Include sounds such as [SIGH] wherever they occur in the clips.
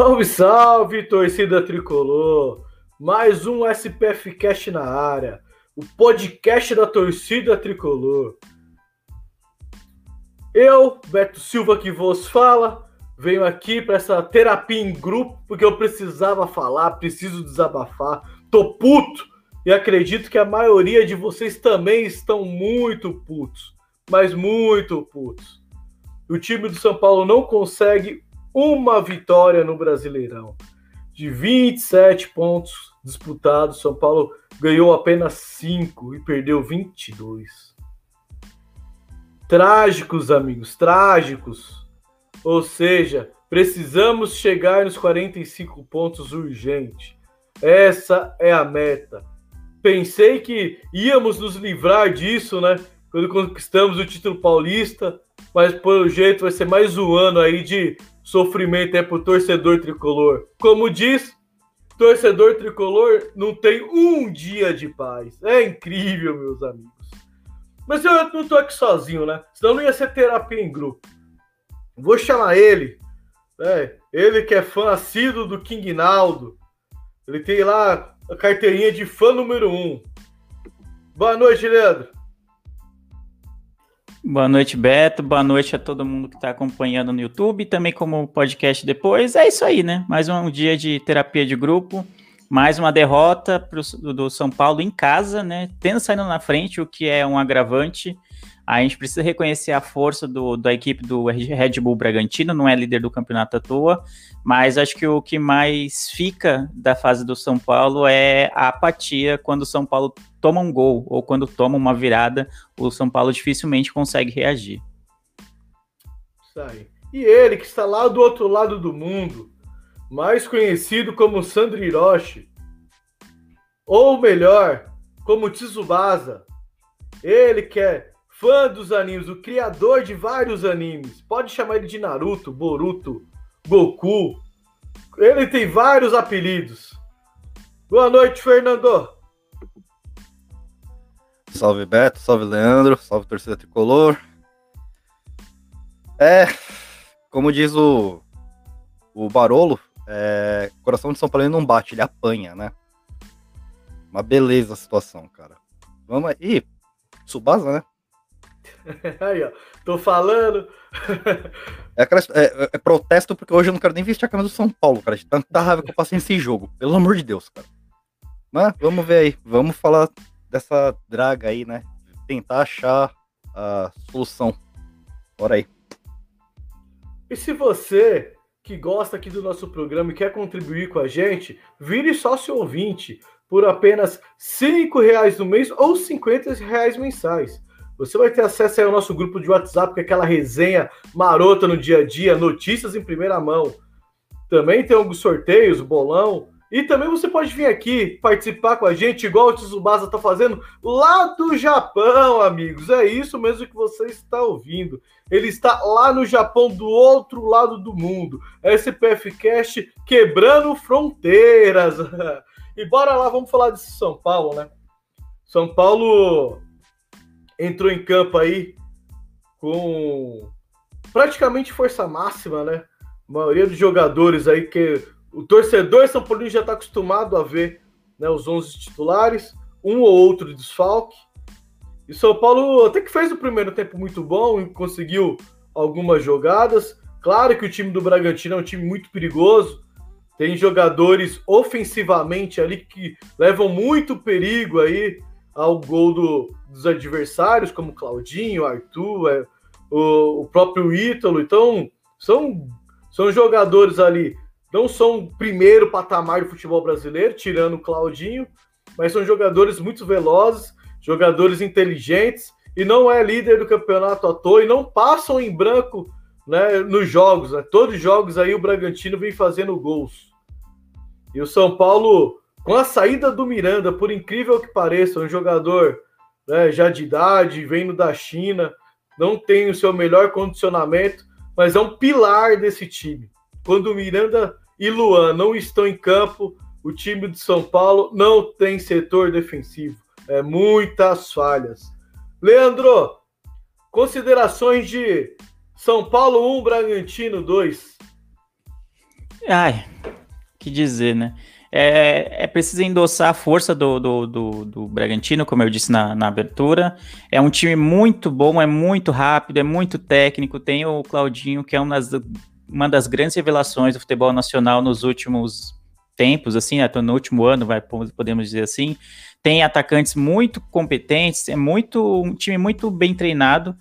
Salve, salve, torcida tricolor! Mais um SPF Cast na área, o podcast da torcida tricolor. Eu, Beto Silva, que vos fala, venho aqui para essa terapia em grupo, porque eu precisava falar, preciso desabafar, tô puto e acredito que a maioria de vocês também estão muito putos, mas muito putos. O time do São Paulo não consegue uma vitória no Brasileirão. De 27 pontos disputados, São Paulo ganhou apenas 5 e perdeu 22. Trágicos, amigos, trágicos. Ou seja, precisamos chegar nos 45 pontos urgente. Essa é a meta. Pensei que íamos nos livrar disso, né? Quando conquistamos o título paulista, mas pelo jeito vai ser mais um ano aí de sofrimento é pro torcedor tricolor. Como diz, torcedor tricolor não tem um dia de paz. É incrível, meus amigos. Mas eu não tô aqui sozinho, né? Senão não ia ser terapia em grupo. Vou chamar ele. É, ele que é fã assíduo do King Naldo. Ele tem lá a carteirinha de fã número um. Boa noite, Leandro. Boa noite, Beto. Boa noite a todo mundo que está acompanhando no YouTube, também como podcast depois. É isso aí, né? Mais um dia de terapia de grupo, mais uma derrota pro, do São Paulo em casa, né? Tendo saído na frente, o que é um agravante. A gente precisa reconhecer a força do, da equipe do Red Bull Bragantino, não é líder do campeonato à toa, mas acho que o que mais fica da fase do São Paulo é a apatia quando o São Paulo toma um gol ou quando toma uma virada, o São Paulo dificilmente consegue reagir. Isso aí. E ele, que está lá do outro lado do mundo, mais conhecido como Sandro Hiroshi, ou melhor, como Tsubasa, ele que é fã dos animes, o criador de vários animes. Pode chamar ele de Naruto, Boruto, Goku. Ele tem vários apelidos. Boa noite, Fernando. Salve Beto, salve Leandro, salve torcida tricolor. É, como diz o, o Barolo, é, coração de São Paulo não bate, ele apanha, né? Uma beleza a situação, cara. Vamos aí. Subasa, né? [LAUGHS] Aí, ó. Tô falando. [LAUGHS] é, é, é, protesto porque hoje eu não quero nem vestir a camisa do São Paulo, cara. De tanta raiva que eu passei nesse jogo. Pelo amor de Deus, cara. Mas vamos ver aí. Vamos falar dessa draga aí, né? Tentar achar a solução. Bora aí. E se você que gosta aqui do nosso programa e quer contribuir com a gente, vire sócio ouvinte por apenas R$ reais no mês ou R$ reais mensais. Você vai ter acesso ao nosso grupo de WhatsApp, com aquela resenha marota no dia a dia, notícias em primeira mão. Também tem alguns sorteios, bolão. E também você pode vir aqui participar com a gente, igual o Tsubasa está fazendo, lá do Japão, amigos. É isso mesmo que você está ouvindo. Ele está lá no Japão, do outro lado do mundo. SPF Cast quebrando fronteiras. [LAUGHS] e bora lá, vamos falar desse São Paulo, né? São Paulo entrou em campo aí com praticamente força máxima, né? A maioria dos jogadores aí que o torcedor São Paulo já está acostumado a ver né, os 11 titulares, um ou outro desfalque. E São Paulo até que fez o primeiro tempo muito bom, conseguiu algumas jogadas. Claro que o time do Bragantino é um time muito perigoso, tem jogadores ofensivamente ali que levam muito perigo aí ao gol do, dos adversários, como Claudinho, Arthur, é, o, o, próprio Ítalo. Então, são, são jogadores ali, não são o primeiro patamar do futebol brasileiro, tirando o Claudinho, mas são jogadores muito velozes, jogadores inteligentes, e não é líder do campeonato à toa, e não passam em branco né, nos jogos. Né? Todos os jogos aí o Bragantino vem fazendo gols. E o São Paulo, com a saída do Miranda, por incrível que pareça, um jogador né, já de idade, vindo da China, não tem o seu melhor condicionamento, mas é um pilar desse time. Quando Miranda e Luan não estão em campo, o time de São Paulo não tem setor defensivo. É muitas falhas. Leandro, considerações de São Paulo 1, Bragantino 2. Ai, que dizer, né? É, é preciso endossar a força do, do, do, do Bragantino, como eu disse na, na, abertura. É um time muito bom, é muito rápido, é muito técnico. Tem o Claudinho, que é uma das, uma das grandes revelações do futebol nacional nos últimos tempos, assim, né? no último ano, vai, podemos dizer assim. Tem atacantes muito competentes, é muito um time muito bem treinado.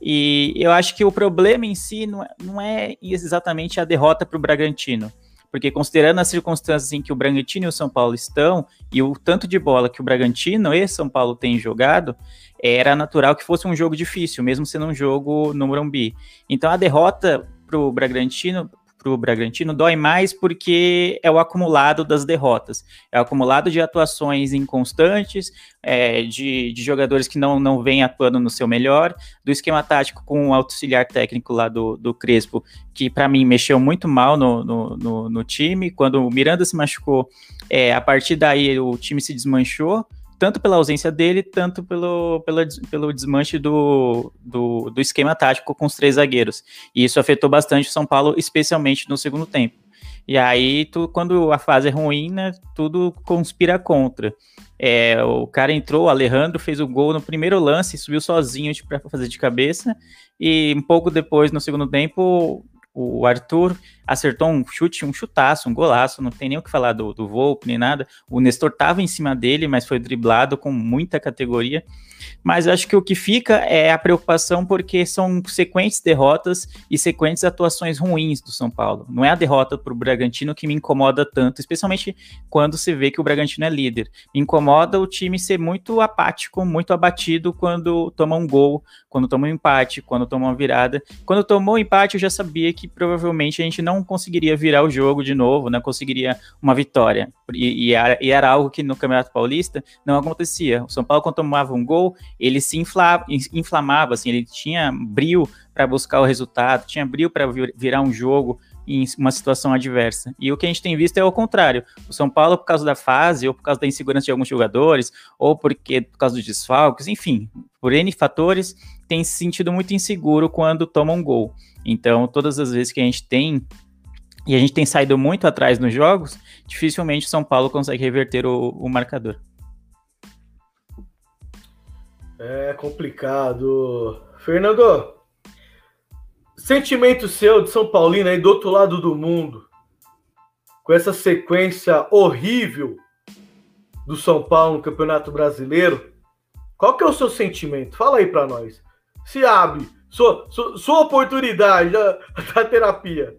E eu acho que o problema em si não é, não é exatamente a derrota para o Bragantino porque considerando as circunstâncias em que o Bragantino e o São Paulo estão, e o tanto de bola que o Bragantino e São Paulo têm jogado, era natural que fosse um jogo difícil, mesmo sendo um jogo no Morumbi. Então a derrota para o Bragantino para o Bragantino dói mais porque é o acumulado das derrotas, é o acumulado de atuações inconstantes, é, de, de, jogadores que não, não vêm atuando no seu melhor, do esquema tático com o auxiliar técnico lá do, do Crespo, que para mim mexeu muito mal no, no, no, no, time. Quando o Miranda se machucou, é, a partir daí o time se desmanchou tanto pela ausência dele, tanto pelo, pelo, pelo desmanche do, do, do, esquema tático com os três zagueiros. E isso afetou bastante o São Paulo, especialmente no segundo tempo. E aí, tu, quando a fase é ruim, né, tudo conspira contra. É, o cara entrou, o Alejandro fez o gol no primeiro lance, subiu sozinho para fazer de cabeça, e um pouco depois, no segundo tempo, o Arthur acertou um chute, um chutaço, um golaço, não tem nem o que falar do, do Volpe nem nada. O Nestor estava em cima dele, mas foi driblado com muita categoria. Mas acho que o que fica é a preocupação porque são sequentes derrotas e sequentes atuações ruins do São Paulo. Não é a derrota para o Bragantino que me incomoda tanto, especialmente quando se vê que o Bragantino é líder. Me incomoda o time ser muito apático, muito abatido quando toma um gol, quando toma um empate, quando toma uma virada. Quando tomou um empate, eu já sabia que provavelmente a gente não conseguiria virar o jogo de novo, não conseguiria uma vitória. E, e, era, e era algo que no Campeonato Paulista não acontecia. O São Paulo, quando tomava um gol, ele se infla, inflamava, assim, ele tinha brilho para buscar o resultado, tinha brilho para virar um jogo em uma situação adversa. E o que a gente tem visto é o contrário. O São Paulo, por causa da fase, ou por causa da insegurança de alguns jogadores, ou porque por causa dos desfalques, enfim, por N fatores, tem se sentido muito inseguro quando toma um gol. Então, todas as vezes que a gente tem e a gente tem saído muito atrás nos jogos, dificilmente São Paulo consegue reverter o, o marcador. É complicado. Fernando, sentimento seu de São Paulino aí do outro lado do mundo, com essa sequência horrível do São Paulo no Campeonato Brasileiro, qual que é o seu sentimento? Fala aí para nós. Se abre sua, sua, sua oportunidade [LAUGHS] da, da terapia.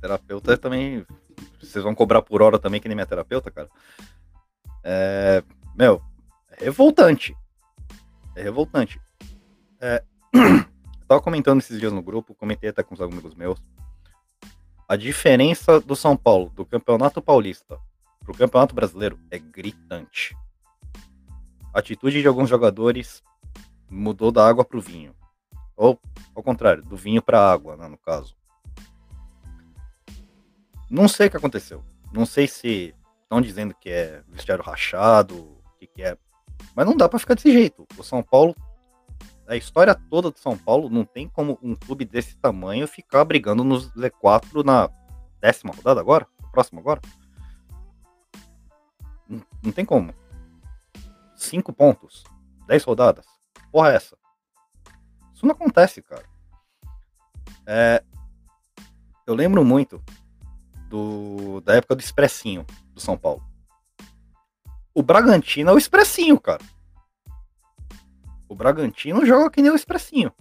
Terapeuta também. Vocês vão cobrar por hora também, que nem minha terapeuta, cara. É, meu, é revoltante. É revoltante. É, [CLEARS THROAT] tava comentando esses dias no grupo, comentei até com os amigos meus. A diferença do São Paulo, do Campeonato Paulista pro Campeonato Brasileiro é gritante. A atitude de alguns jogadores mudou da água pro vinho. Ou, ao contrário, do vinho pra água, né, no caso. Não sei o que aconteceu. Não sei se estão dizendo que é vestiário rachado, o que, que é mas não dá para ficar desse jeito. O São Paulo, a história toda do São Paulo, não tem como um clube desse tamanho ficar brigando nos Z4 na décima rodada agora? Próximo agora? Não, não tem como. Cinco pontos, dez rodadas. Porra, é essa? Isso não acontece, cara. É, eu lembro muito do, da época do Expressinho do São Paulo. O Bragantino é o expressinho, cara. O Bragantino joga que nem o expressinho.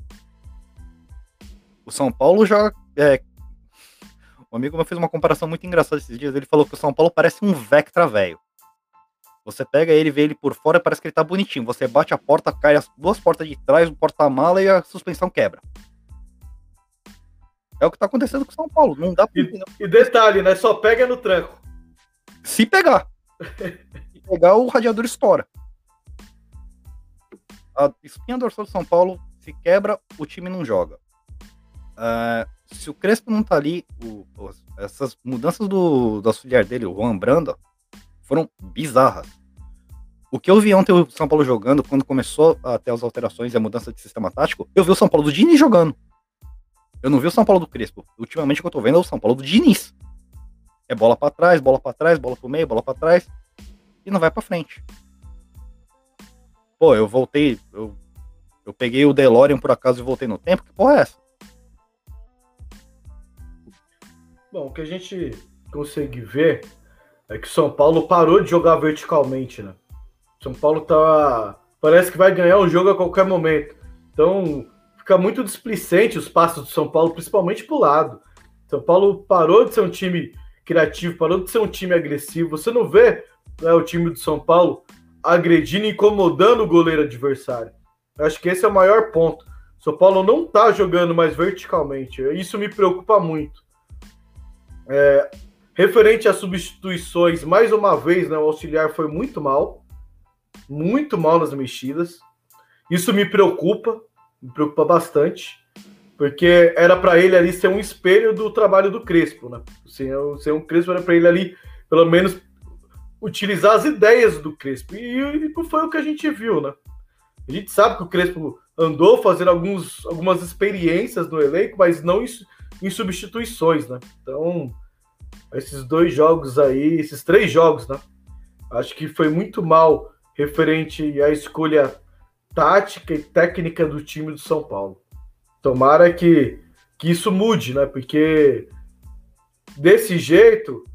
O São Paulo joga. É... Um amigo meu fez uma comparação muito engraçada esses dias. Ele falou que o São Paulo parece um Vectra velho. Você pega ele, vê ele por fora, parece que ele tá bonitinho. Você bate a porta, cai as duas portas de trás, o porta-mala e a suspensão quebra. É o que tá acontecendo com o São Paulo. Não dá pra e, e detalhe, né? Só pega no tranco. Se pegar. Se [LAUGHS] pegar, o radiador estoura. A espinha dorsal do São Paulo se quebra, o time não joga. Uh, se o Crespo não tá ali, o, essas mudanças do, do auxiliar dele, o Juan Branda, foram bizarras. O que eu vi ontem o São Paulo jogando, quando começou a ter as alterações e a mudança de sistema tático, eu vi o São Paulo do Dini jogando. Eu não vi o São Paulo do Crespo. Ultimamente o que eu tô vendo é o São Paulo do Diniz. É bola para trás, bola para trás, bola pro meio, bola para trás e não vai para frente. Pô, eu voltei, eu, eu peguei o DeLorean por acaso e voltei no tempo. Que porra é essa? Bom, o que a gente consegue ver é que o São Paulo parou de jogar verticalmente, né? São Paulo tá parece que vai ganhar o jogo a qualquer momento. Então, fica muito displicente os passos do São Paulo, principalmente para o lado. São Paulo parou de ser um time criativo, parou de ser um time agressivo. Você não vê né, o time do São Paulo agredindo e incomodando o goleiro adversário. Eu acho que esse é o maior ponto. São Paulo não está jogando mais verticalmente. Isso me preocupa muito. É, referente às substituições, mais uma vez, né, o auxiliar foi muito mal. Muito mal nas mexidas. Isso me preocupa me preocupa bastante, porque era para ele ali ser um espelho do trabalho do Crespo, né? Ser, ser um Crespo era para ele ali, pelo menos, utilizar as ideias do Crespo. E, e foi o que a gente viu, né? A gente sabe que o Crespo andou fazendo alguns, algumas experiências no elenco, mas não em, em substituições, né? Então, esses dois jogos aí, esses três jogos, né? Acho que foi muito mal referente à escolha tática e técnica do time do São Paulo. Tomara que, que isso mude, né? Porque desse jeito,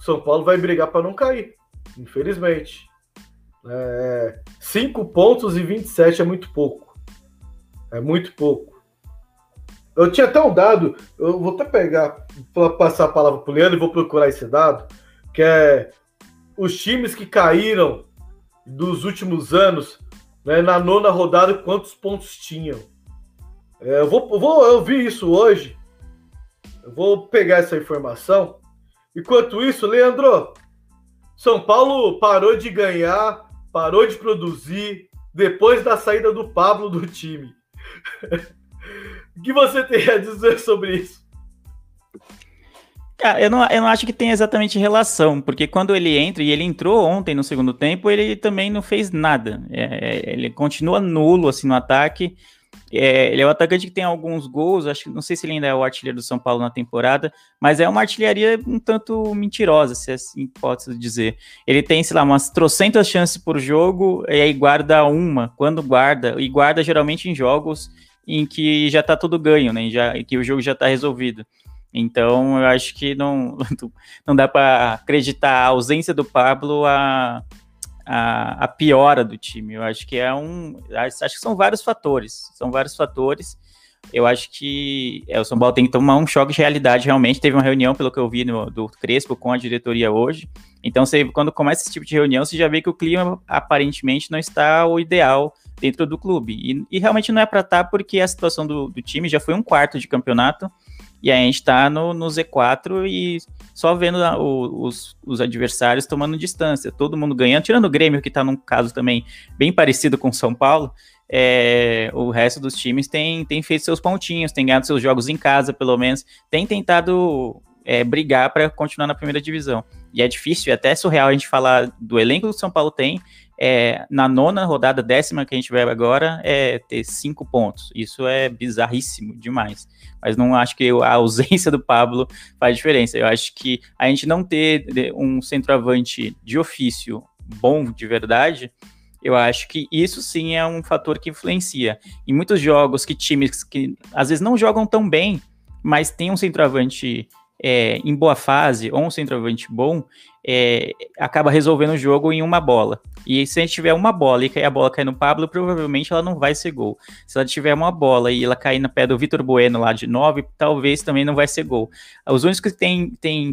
São Paulo vai brigar para não cair, infelizmente. É, 5 pontos e 27 é muito pouco. É muito pouco. Eu tinha até um dado, eu vou até pegar, passar a palavra para o Leandro e vou procurar esse dado, que é os times que caíram dos últimos anos né, na nona rodada quantos pontos tinham. É, eu, vou, eu vou eu vi isso hoje. Eu vou pegar essa informação. Enquanto isso, Leandro, São Paulo parou de ganhar, parou de produzir depois da saída do Pablo do time. [LAUGHS] o que você tem a dizer sobre isso? Cara, eu não, eu não acho que tem exatamente relação, porque quando ele entra, e ele entrou ontem no segundo tempo, ele também não fez nada. É, é ele continua nulo assim no ataque. É, ele é o atacante que tem alguns gols, acho que não sei se ele ainda é o artilheiro do São Paulo na temporada, mas é uma artilharia um tanto mentirosa, se assim posso dizer. Ele tem, sei lá, umas trocentas chances por jogo, e aí guarda uma, quando guarda, e guarda geralmente em jogos em que já tá tudo ganho, né? Já, que o jogo já tá resolvido. Então, eu acho que não, [LAUGHS] não dá para acreditar a ausência do Pablo a, a, a, piora do time. Eu acho que é um. Acho que são vários fatores. São vários fatores. Eu acho que é, o São Paulo tem que tomar um choque de realidade realmente. Teve uma reunião, pelo que eu vi no, do Crespo, com a diretoria hoje. Então, você, quando começa esse tipo de reunião, você já vê que o clima aparentemente não está o ideal dentro do clube. E, e realmente não é para estar, tá, porque a situação do, do time já foi um quarto de campeonato e aí a gente tá no, no Z4 e só vendo o, os, os adversários tomando distância, todo mundo ganhando, tirando o Grêmio, que tá num caso também bem parecido com o São Paulo. É, o resto dos times tem, tem feito seus pontinhos, tem ganhado seus jogos em casa, pelo menos, tem tentado é, brigar para continuar na primeira divisão. E é difícil, é até surreal a gente falar do elenco que o São Paulo tem, é, na nona rodada, décima que a gente vai agora, é ter cinco pontos. Isso é bizarríssimo demais mas não acho que a ausência do Pablo faz diferença. Eu acho que a gente não ter um centroavante de ofício bom de verdade, eu acho que isso sim é um fator que influencia. Em muitos jogos que times que às vezes não jogam tão bem, mas tem um centroavante é, em boa fase ou um centroavante bom, é, acaba resolvendo o jogo em uma bola. E se a gente tiver uma bola e a bola cair no Pablo, provavelmente ela não vai ser gol. Se ela tiver uma bola e ela cair no pé do Vitor Bueno lá de 9, talvez também não vai ser gol. Os únicos que têm tem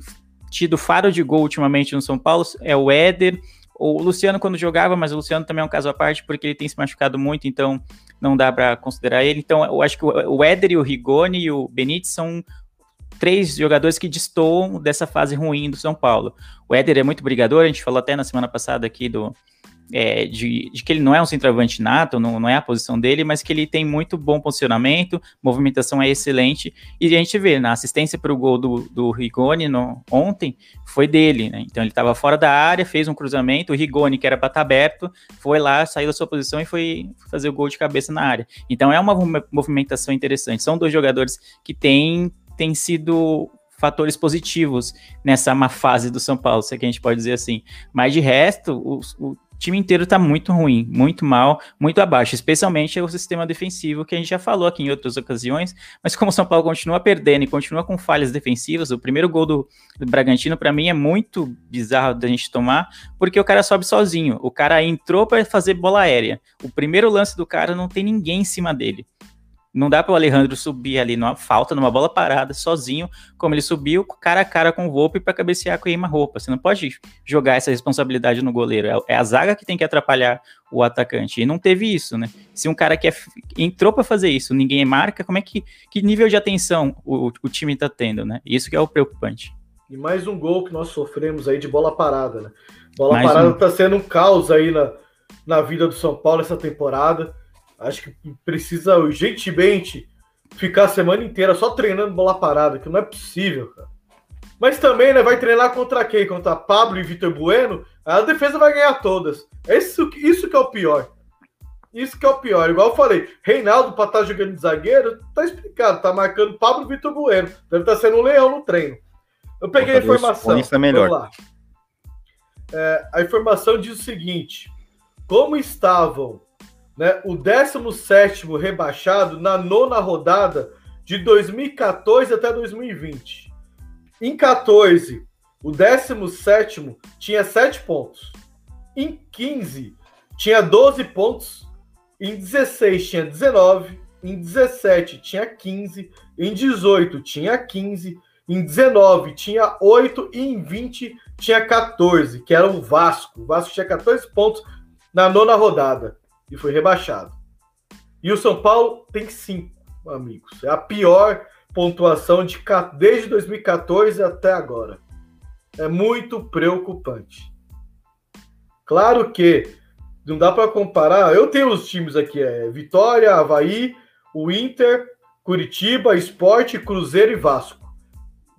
tido faro de gol ultimamente no São Paulo é o Éder, o Luciano quando jogava, mas o Luciano também é um caso à parte porque ele tem se machucado muito, então não dá para considerar ele. Então, eu acho que o Éder e o Rigoni e o Benítez são três jogadores que destoam dessa fase ruim do São Paulo. O Éder é muito brigador, a gente falou até na semana passada aqui do, é, de, de, que ele não é um centroavante nato, não, não é a posição dele, mas que ele tem muito bom posicionamento, movimentação é excelente, e a gente vê, na assistência para o gol do, do Rigoni no, ontem, foi dele, né? Então ele estava fora da área, fez um cruzamento, o Rigoni, que era para estar tá aberto, foi lá, saiu da sua posição e foi fazer o gol de cabeça na área. Então é uma movimentação interessante. São dois jogadores que têm, têm sido fatores positivos nessa má fase do São Paulo, se é que a gente pode dizer assim. Mas de resto, o, o time inteiro tá muito ruim, muito mal, muito abaixo, especialmente o sistema defensivo, que a gente já falou aqui em outras ocasiões, mas como o São Paulo continua perdendo e continua com falhas defensivas, o primeiro gol do, do Bragantino, para mim, é muito bizarro da gente tomar, porque o cara sobe sozinho, o cara entrou para fazer bola aérea, o primeiro lance do cara não tem ninguém em cima dele. Não dá para o Alejandro subir ali numa falta, numa bola parada, sozinho, como ele subiu, cara a cara com o Volpe para cabecear com a queima-roupa. Você não pode jogar essa responsabilidade no goleiro. É, é a zaga que tem que atrapalhar o atacante. E não teve isso, né? Se um cara que é, entrou para fazer isso, ninguém marca, como é que que nível de atenção o, o time está tendo, né? Isso que é o preocupante. E mais um gol que nós sofremos aí de bola parada, né? Bola mais parada um... tá sendo um caos aí na, na vida do São Paulo essa temporada. Acho que precisa urgentemente ficar a semana inteira só treinando bola parada, que não é possível, cara. Mas também, né, vai treinar contra quem? Contra Pablo e Vitor Bueno? A defesa vai ganhar todas. Isso, isso que é o pior. Isso que é o pior. Igual eu falei, Reinaldo, para estar tá jogando de zagueiro, tá explicado. Tá marcando Pablo e Vitor Bueno. Deve estar tá sendo um leão no treino. Eu peguei a informação. Isso é melhor. É, a informação diz o seguinte: como estavam né, o 17 rebaixado na nona rodada de 2014 até 2020. Em 14, o 17 tinha 7 pontos. Em 15, tinha 12 pontos. Em 16, tinha 19. Em 17, tinha 15. Em 18, tinha 15. Em 19, tinha 8. E em 20, tinha 14, que era o Vasco. O Vasco tinha 14 pontos na nona rodada e foi rebaixado. E o São Paulo tem cinco, amigos. É a pior pontuação de, desde 2014 até agora. É muito preocupante. Claro que não dá para comparar. Eu tenho os times aqui: é Vitória, Havaí, o Inter, Curitiba, Esporte, Cruzeiro e Vasco.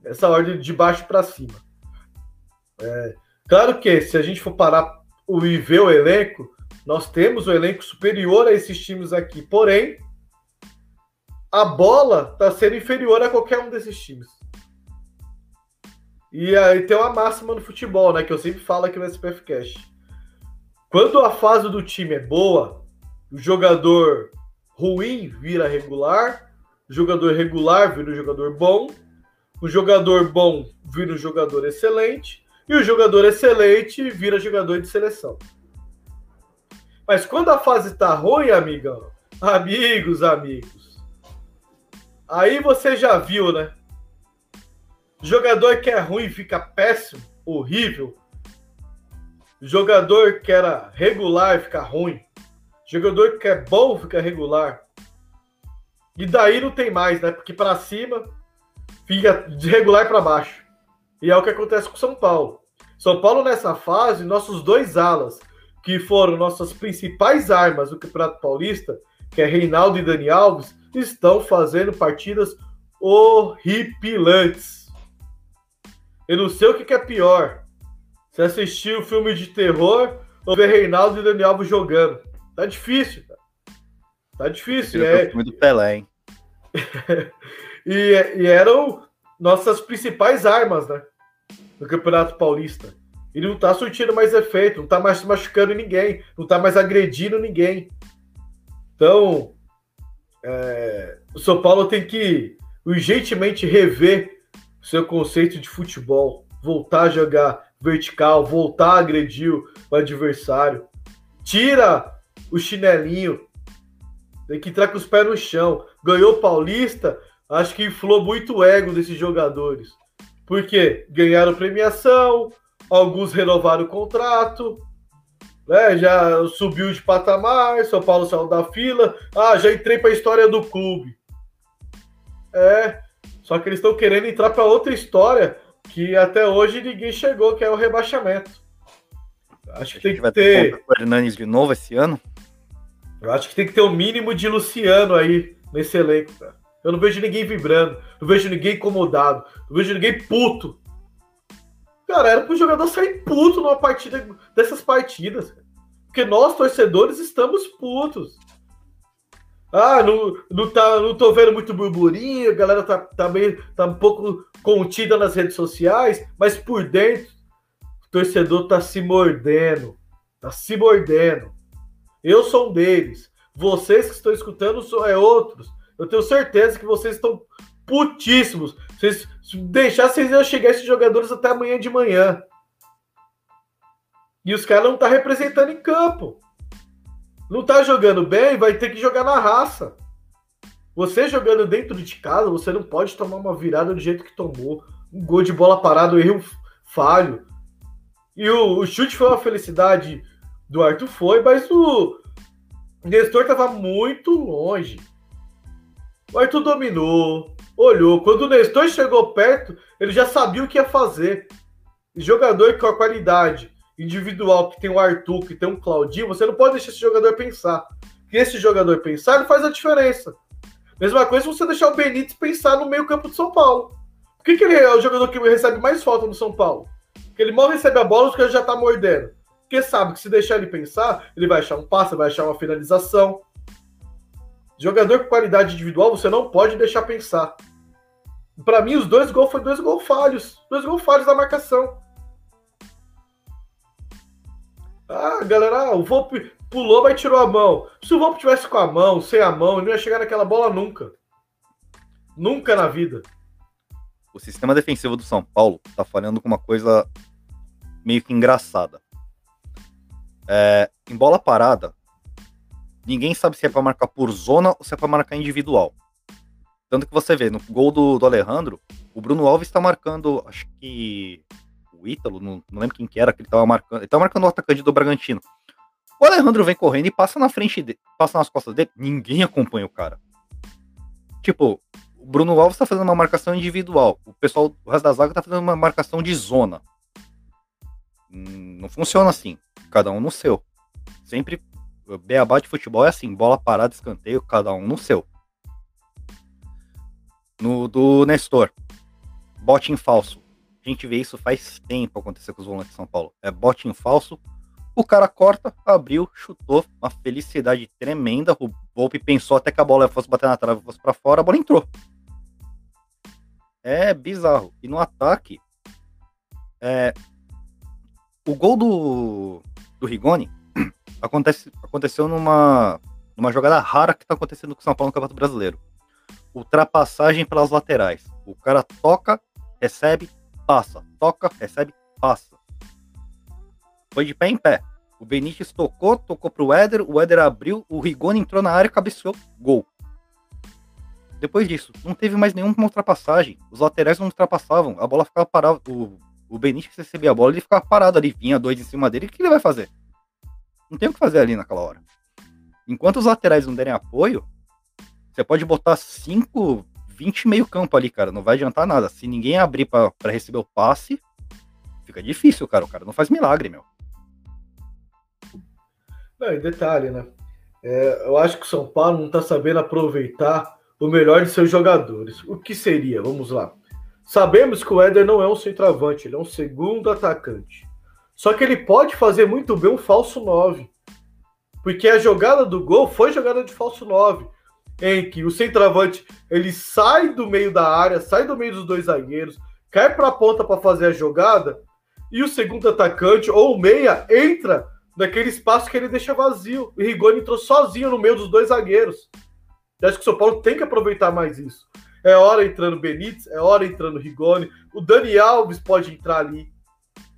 Essa ordem de baixo para cima. É, claro que se a gente for parar e ver o elenco, nós temos um elenco superior a esses times aqui, porém, a bola está sendo inferior a qualquer um desses times. E aí tem uma máxima no futebol, né? Que eu sempre falo aqui no SPF Cash. Quando a fase do time é boa, o jogador ruim vira regular, o jogador regular vira um jogador bom, o jogador bom vira um jogador excelente, e o jogador excelente vira jogador de seleção. Mas quando a fase tá ruim, amigão, amigos, amigos, aí você já viu, né? Jogador que é ruim fica péssimo, horrível. Jogador que era regular fica ruim. Jogador que é bom fica regular. E daí não tem mais, né? Porque para cima fica de regular para baixo. E é o que acontece com São Paulo. São Paulo nessa fase, nossos dois alas, que foram nossas principais armas do Campeonato Paulista, que é Reinaldo e Dani Alves, estão fazendo partidas horripilantes. Eu não sei o que é pior. Se assistir o um filme de terror ou ver Reinaldo e Dani Alves jogando. Tá difícil, cara. Tá difícil. É o filme do Pelé, hein? [LAUGHS] e, e eram nossas principais armas, né? No Campeonato Paulista. Ele não tá surtindo mais efeito, não tá mais machucando ninguém, não tá mais agredindo ninguém. Então, é, o São Paulo tem que urgentemente rever seu conceito de futebol, voltar a jogar vertical, voltar a agredir o adversário. Tira o chinelinho, tem que entrar com os pés no chão. Ganhou o Paulista, acho que inflou muito o ego desses jogadores. Por quê? Ganharam premiação, alguns renovaram o contrato, né? Já subiu de patamar, São Paulo saiu da fila. Ah, já entrei para a história do clube. É, só que eles estão querendo entrar para outra história que até hoje ninguém chegou, que é o rebaixamento. Acho que tem que vai ter. o Hernanes de novo esse ano. Eu acho que tem que ter o um mínimo de Luciano aí nesse elenco, cara. Eu não vejo ninguém vibrando, não vejo ninguém incomodado, não vejo ninguém puto. Cara, era pro jogador sair puto numa partida dessas partidas. Porque nós, torcedores, estamos putos. Ah, não, não, tá, não tô vendo muito burburinho, a galera tá, tá, meio, tá um pouco contida nas redes sociais, mas por dentro o torcedor tá se mordendo. Tá se mordendo. Eu sou um deles. Vocês que estão escutando são é outros. Eu tenho certeza que vocês estão putíssimos. Vocês, se deixar, vocês iam chegar esses jogadores até amanhã de manhã. E os caras não estão tá representando em campo. Não tá jogando bem, vai ter que jogar na raça. Você jogando dentro de casa, você não pode tomar uma virada do jeito que tomou. Um gol de bola parado, um erro falho. E o, o chute foi uma felicidade do Arthur, foi, mas o Nestor estava muito longe. O Arthur dominou, olhou. Quando o Nestor chegou perto, ele já sabia o que ia fazer. E jogador com a qualidade individual que tem o Arthur, que tem um Claudinho, você não pode deixar esse jogador pensar. Porque esse jogador pensar, ele faz a diferença. Mesma coisa se você deixar o Benítez pensar no meio campo de São Paulo. Por que, que ele é o jogador que recebe mais falta no São Paulo? Porque ele mal recebe a bola, porque ele já tá mordendo. Porque sabe que se deixar ele pensar, ele vai achar um passe, vai achar uma finalização. Jogador com qualidade individual, você não pode deixar pensar. Para mim, os dois gols foram dois gols falhos. Dois gols falhos da marcação. Ah, galera, o Volpe pulou, mas tirou a mão. Se o Volpe tivesse com a mão, sem a mão, ele não ia chegar naquela bola nunca. Nunca na vida. O sistema defensivo do São Paulo tá falhando com uma coisa meio que engraçada. É, em bola parada, ninguém sabe se é para marcar por zona ou se é para marcar individual. Tanto que você vê, no gol do, do Alejandro, o Bruno Alves está marcando, acho que o Ítalo, não, não, lembro quem que era, que ele estava marcando. Ele tava marcando o atacante do Bragantino. O Alejandro vem correndo e passa na frente dele, passa nas costas dele, ninguém acompanha o cara. Tipo, o Bruno Alves está fazendo uma marcação individual. O pessoal, o resto da zaga tá fazendo uma marcação de zona. Não funciona assim. Cada um no seu. Sempre beabá de futebol é assim, bola parada, escanteio, cada um no seu. No do Nestor, bote em falso. A gente vê isso faz tempo acontecer com os volantes de São Paulo. É bote em falso, o cara corta, abriu, chutou, uma felicidade tremenda. O Volpe pensou até que a bola fosse bater na trave, fosse para fora, a bola entrou. É bizarro. E no ataque, é, o gol do, do Rigoni [CLEARS THROAT] acontece, aconteceu numa, numa jogada rara que está acontecendo com o São Paulo no Campeonato Brasileiro. Ultrapassagem pelas laterais. O cara toca, recebe, passa. Toca, recebe, passa. Foi de pé em pé. O Benítez tocou, tocou pro Éder, o Éder abriu, o Rigoni entrou na área, cabeceou, gol. Depois disso, não teve mais nenhuma ultrapassagem. Os laterais não ultrapassavam, a bola ficava parada. O, o Benítez recebia a bola, ele ficava parado ali, vinha dois em cima dele, o que ele vai fazer? Não tem o que fazer ali naquela hora. Enquanto os laterais não derem apoio, você pode botar 5, 20 meio campo ali, cara. Não vai adiantar nada. Se ninguém abrir para receber o passe, fica difícil, cara. O cara não faz milagre, meu. Não, e detalhe, né? É, eu acho que o São Paulo não tá sabendo aproveitar o melhor de seus jogadores. O que seria? Vamos lá. Sabemos que o Éder não é um centroavante, ele é um segundo atacante. Só que ele pode fazer muito bem um falso 9. Porque a jogada do gol foi jogada de falso 9. Em que o centroavante ele sai do meio da área, sai do meio dos dois zagueiros, cai para a ponta para fazer a jogada, e o segundo atacante ou o meia entra naquele espaço que ele deixa vazio. O Rigoni entrou sozinho no meio dos dois zagueiros. Eu acho que o São Paulo tem que aproveitar mais isso. É hora entrando Benítez, é hora entrando Rigoni. O Dani Alves pode entrar ali.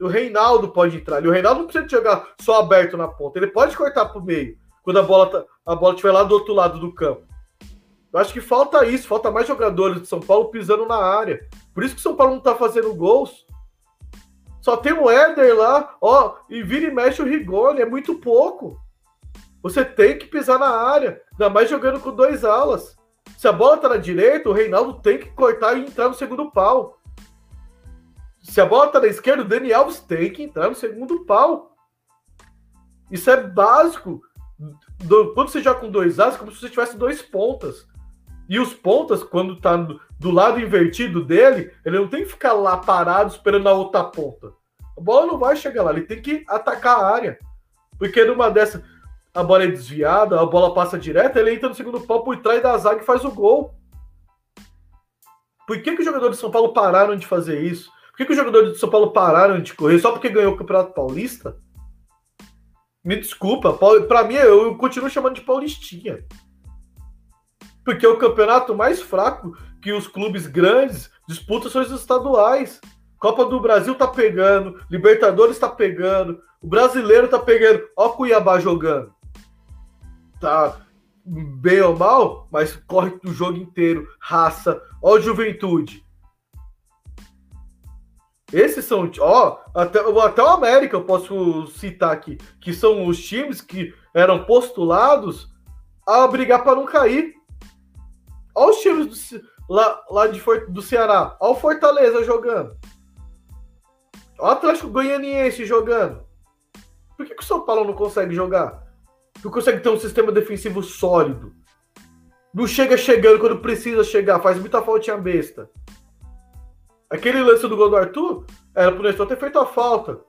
O Reinaldo pode entrar ali. O Reinaldo não precisa jogar só aberto na ponta. Ele pode cortar para o meio quando a bola, tá, a bola estiver lá do outro lado do campo. Eu acho que falta isso, falta mais jogadores de São Paulo pisando na área. Por isso que o São Paulo não está fazendo gols. Só tem o Éder lá, ó, e vira e mexe o Rigoni, é muito pouco. Você tem que pisar na área, ainda mais jogando com dois alas. Se a bola tá na direita, o Reinaldo tem que cortar e entrar no segundo pau. Se a bola tá na esquerda, o Dani Alves tem que entrar no segundo pau. Isso é básico. Do, quando você joga com dois alas, é como se você tivesse dois pontas. E os pontas, quando tá do, do lado invertido dele, ele não tem que ficar lá parado esperando a outra ponta. A bola não vai chegar lá, ele tem que atacar a área. Porque numa dessa, a bola é desviada, a bola passa direto, ele entra no segundo pau por trás da zaga e faz o gol. Por que, que os jogadores de São Paulo pararam de fazer isso? Por que, que os jogadores de São Paulo pararam de correr só porque ganhou o Campeonato Paulista? Me desculpa, para mim eu continuo chamando de Paulistinha. Porque o campeonato mais fraco que os clubes grandes disputam são os estaduais. Copa do Brasil tá pegando, Libertadores tá pegando, o brasileiro tá pegando. Ó o Cuiabá jogando. Tá bem ou mal, mas corre o jogo inteiro, raça. Ó Juventude. Esses são, ó, até, até o América eu posso citar aqui, que são os times que eram postulados a brigar para não cair. Olha os times do, lá, lá de, do Ceará. Olha o Fortaleza jogando. Olha o Atlético Goianiense jogando. Por que, que o São Paulo não consegue jogar? Não consegue ter um sistema defensivo sólido. Não chega chegando quando precisa chegar. Faz muita faltinha besta. Aquele lance do gol do Arthur era pro Nestor ter feito a falta.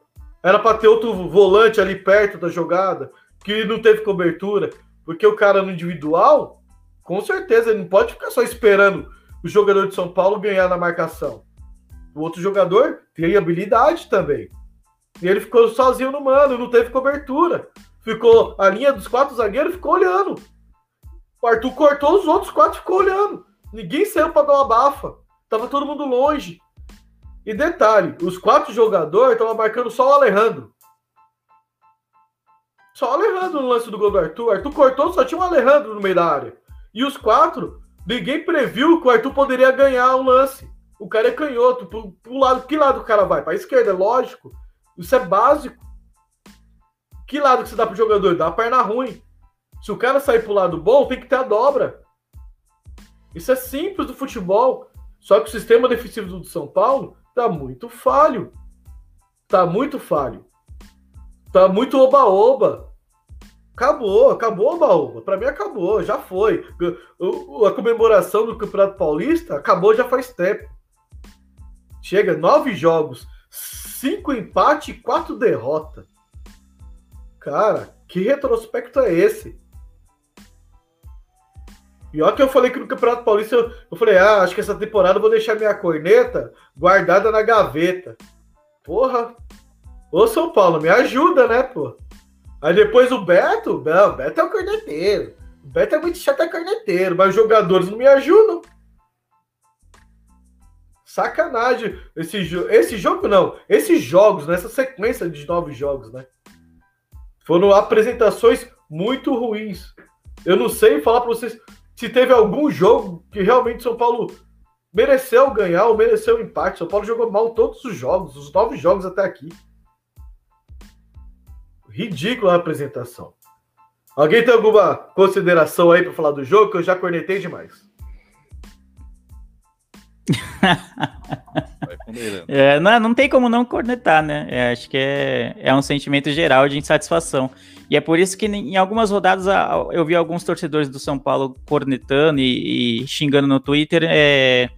Era para ter outro volante ali perto da jogada, que não teve cobertura. Porque o cara no individual com certeza, ele não pode ficar só esperando o jogador de São Paulo ganhar na marcação. O outro jogador tem habilidade também. E ele ficou sozinho no mano, não teve cobertura. Ficou a linha dos quatro zagueiros ficou olhando. O Arthur cortou, os outros quatro ficou olhando. Ninguém saiu para dar uma bafa. Tava todo mundo longe. E detalhe, os quatro jogadores estavam marcando só o Alejandro. Só o Alejandro no lance do gol do Arthur. O Arthur cortou, só tinha um Alejandro no meio da área. E os quatro, ninguém previu que o Arthur poderia ganhar o lance. O cara é canhoto. Pro, pro lado, que lado o cara vai? Para a esquerda, é lógico. Isso é básico. Que lado que você dá pro jogador? Dá a perna ruim. Se o cara sair pro lado bom, tem que ter a dobra. Isso é simples do futebol. Só que o sistema defensivo do São Paulo tá muito falho. Tá muito falho. Tá muito oba-oba. Acabou, acabou, Baúba. Para mim acabou, já foi. a comemoração do Campeonato Paulista acabou já faz tempo. Chega, nove jogos, cinco empates e quatro derrotas. Cara, que retrospecto é esse? E olha que eu falei que no Campeonato Paulista eu, eu falei, ah, acho que essa temporada eu vou deixar minha corneta guardada na gaveta. Porra! Ô São Paulo, me ajuda, né, pô? Aí depois o Beto, não, o Beto é o corneteiro. O Beto é muito chato, é corneteiro, mas os jogadores não me ajudam. Sacanagem. Esse, esse jogo não. Esses jogos, nessa sequência de nove jogos, né? Foram apresentações muito ruins. Eu não sei falar para vocês se teve algum jogo que realmente São Paulo mereceu ganhar ou mereceu empate. São Paulo jogou mal todos os jogos, os nove jogos até aqui. Ridícula a apresentação. Alguém tem alguma consideração aí para falar do jogo? Que eu já cornetei demais. é, não, não tem como não cornetar, né? É, acho que é, é um sentimento geral de insatisfação. E é por isso que em algumas rodadas eu vi alguns torcedores do São Paulo cornetando e, e xingando no Twitter. É,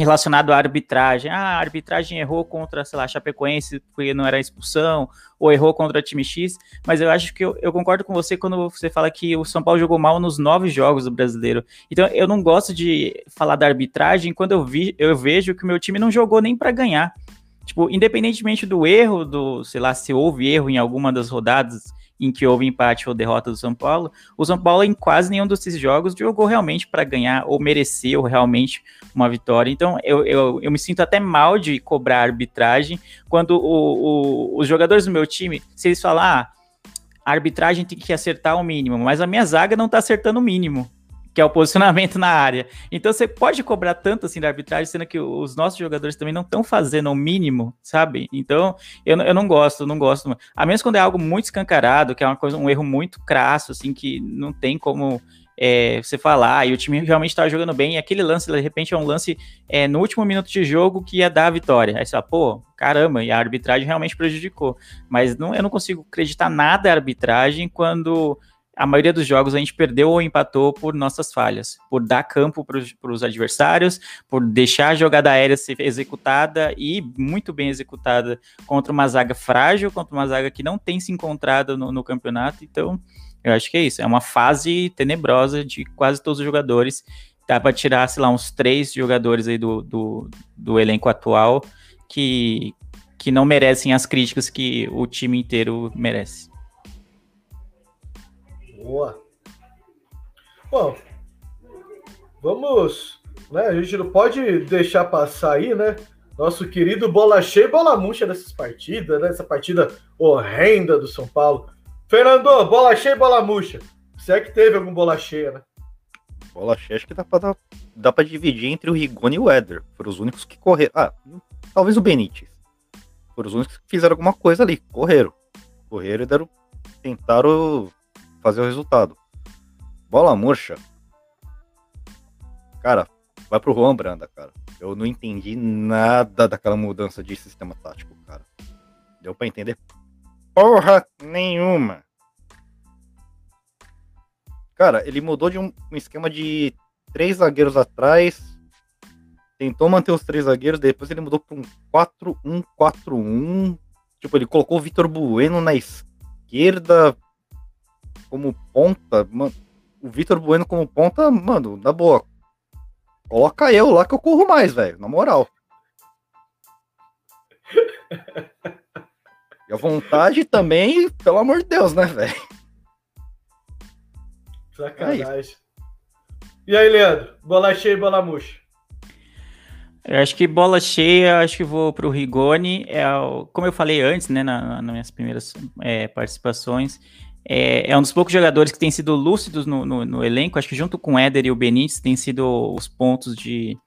relacionado à arbitragem. Ah, a arbitragem errou contra, sei lá, Chapecoense porque não era expulsão, ou errou contra o time X, mas eu acho que eu, eu, concordo com você quando você fala que o São Paulo jogou mal nos nove jogos do brasileiro. Então eu não gosto de falar da arbitragem quando eu, vi, eu vejo que o meu time não jogou nem para ganhar. Tipo, independentemente do erro, do, sei lá, se houve erro em alguma das rodadas em que houve empate ou derrota do São Paulo, o São Paulo em quase nenhum desses jogos jogou realmente para ganhar ou mereceu realmente uma vitória. Então eu, eu, eu me sinto até mal de cobrar arbitragem quando o, o, os jogadores do meu time, se eles falar, ah, a arbitragem tem que acertar o mínimo, mas a minha zaga não está acertando o mínimo. Que é o posicionamento [LAUGHS] na área. Então você pode cobrar tanto assim da arbitragem, sendo que os nossos jogadores também não estão fazendo o mínimo, sabe? Então eu, eu não gosto, não gosto. A menos quando é algo muito escancarado, que é uma coisa, um erro muito crasso, assim, que não tem como é, você falar, e o time realmente estava jogando bem, e aquele lance, de repente, é um lance é, no último minuto de jogo que ia dar a vitória. Aí você fala, pô, caramba, e a arbitragem realmente prejudicou. Mas não, eu não consigo acreditar nada à arbitragem quando a maioria dos jogos a gente perdeu ou empatou por nossas falhas, por dar campo para os adversários, por deixar a jogada aérea ser executada e muito bem executada contra uma zaga frágil, contra uma zaga que não tem se encontrado no, no campeonato. Então, eu acho que é isso. É uma fase tenebrosa de quase todos os jogadores. Dá para tirar, sei lá, uns três jogadores aí do, do, do elenco atual que, que não merecem as críticas que o time inteiro merece. Boa. Bom, vamos. Né, a gente não pode deixar passar aí, né? Nosso querido bola cheia e bola murcha dessas partidas, né? Essa partida horrenda do São Paulo. Fernando, bola cheia e bola murcha. Se é que teve algum bola cheia, né? Bola cheia, acho que dá pra, dar, dá pra dividir entre o Rigoni e o Éder. Foram os únicos que correram. Ah, talvez o Benítez. Foram os únicos que fizeram alguma coisa ali. Correram. Correram e deram, tentaram fazer o resultado. Bola murcha. Cara, vai pro Juan Branda, cara. Eu não entendi nada daquela mudança de sistema tático, cara. Deu pra entender porra nenhuma. Cara, ele mudou de um, um esquema de três zagueiros atrás, tentou manter os três zagueiros, depois ele mudou para um 4-1-4-1. Tipo, ele colocou o Vitor Bueno na esquerda como ponta. Mano, o Vitor Bueno como ponta, mano, na boa. Coloca eu lá que eu corro mais, velho, na moral. E a vontade também, pelo amor de Deus, né, velho? Sacanagem. É e aí, Leandro? Bola cheia e bola murcha? Eu acho que bola cheia, acho que vou para o Rigoni. É, como eu falei antes, né, na, nas minhas primeiras é, participações, é, é, um dos poucos jogadores que tem sido lúcidos no, no, no, elenco. Acho que junto com o Éder e o Benítez tem sido os pontos de,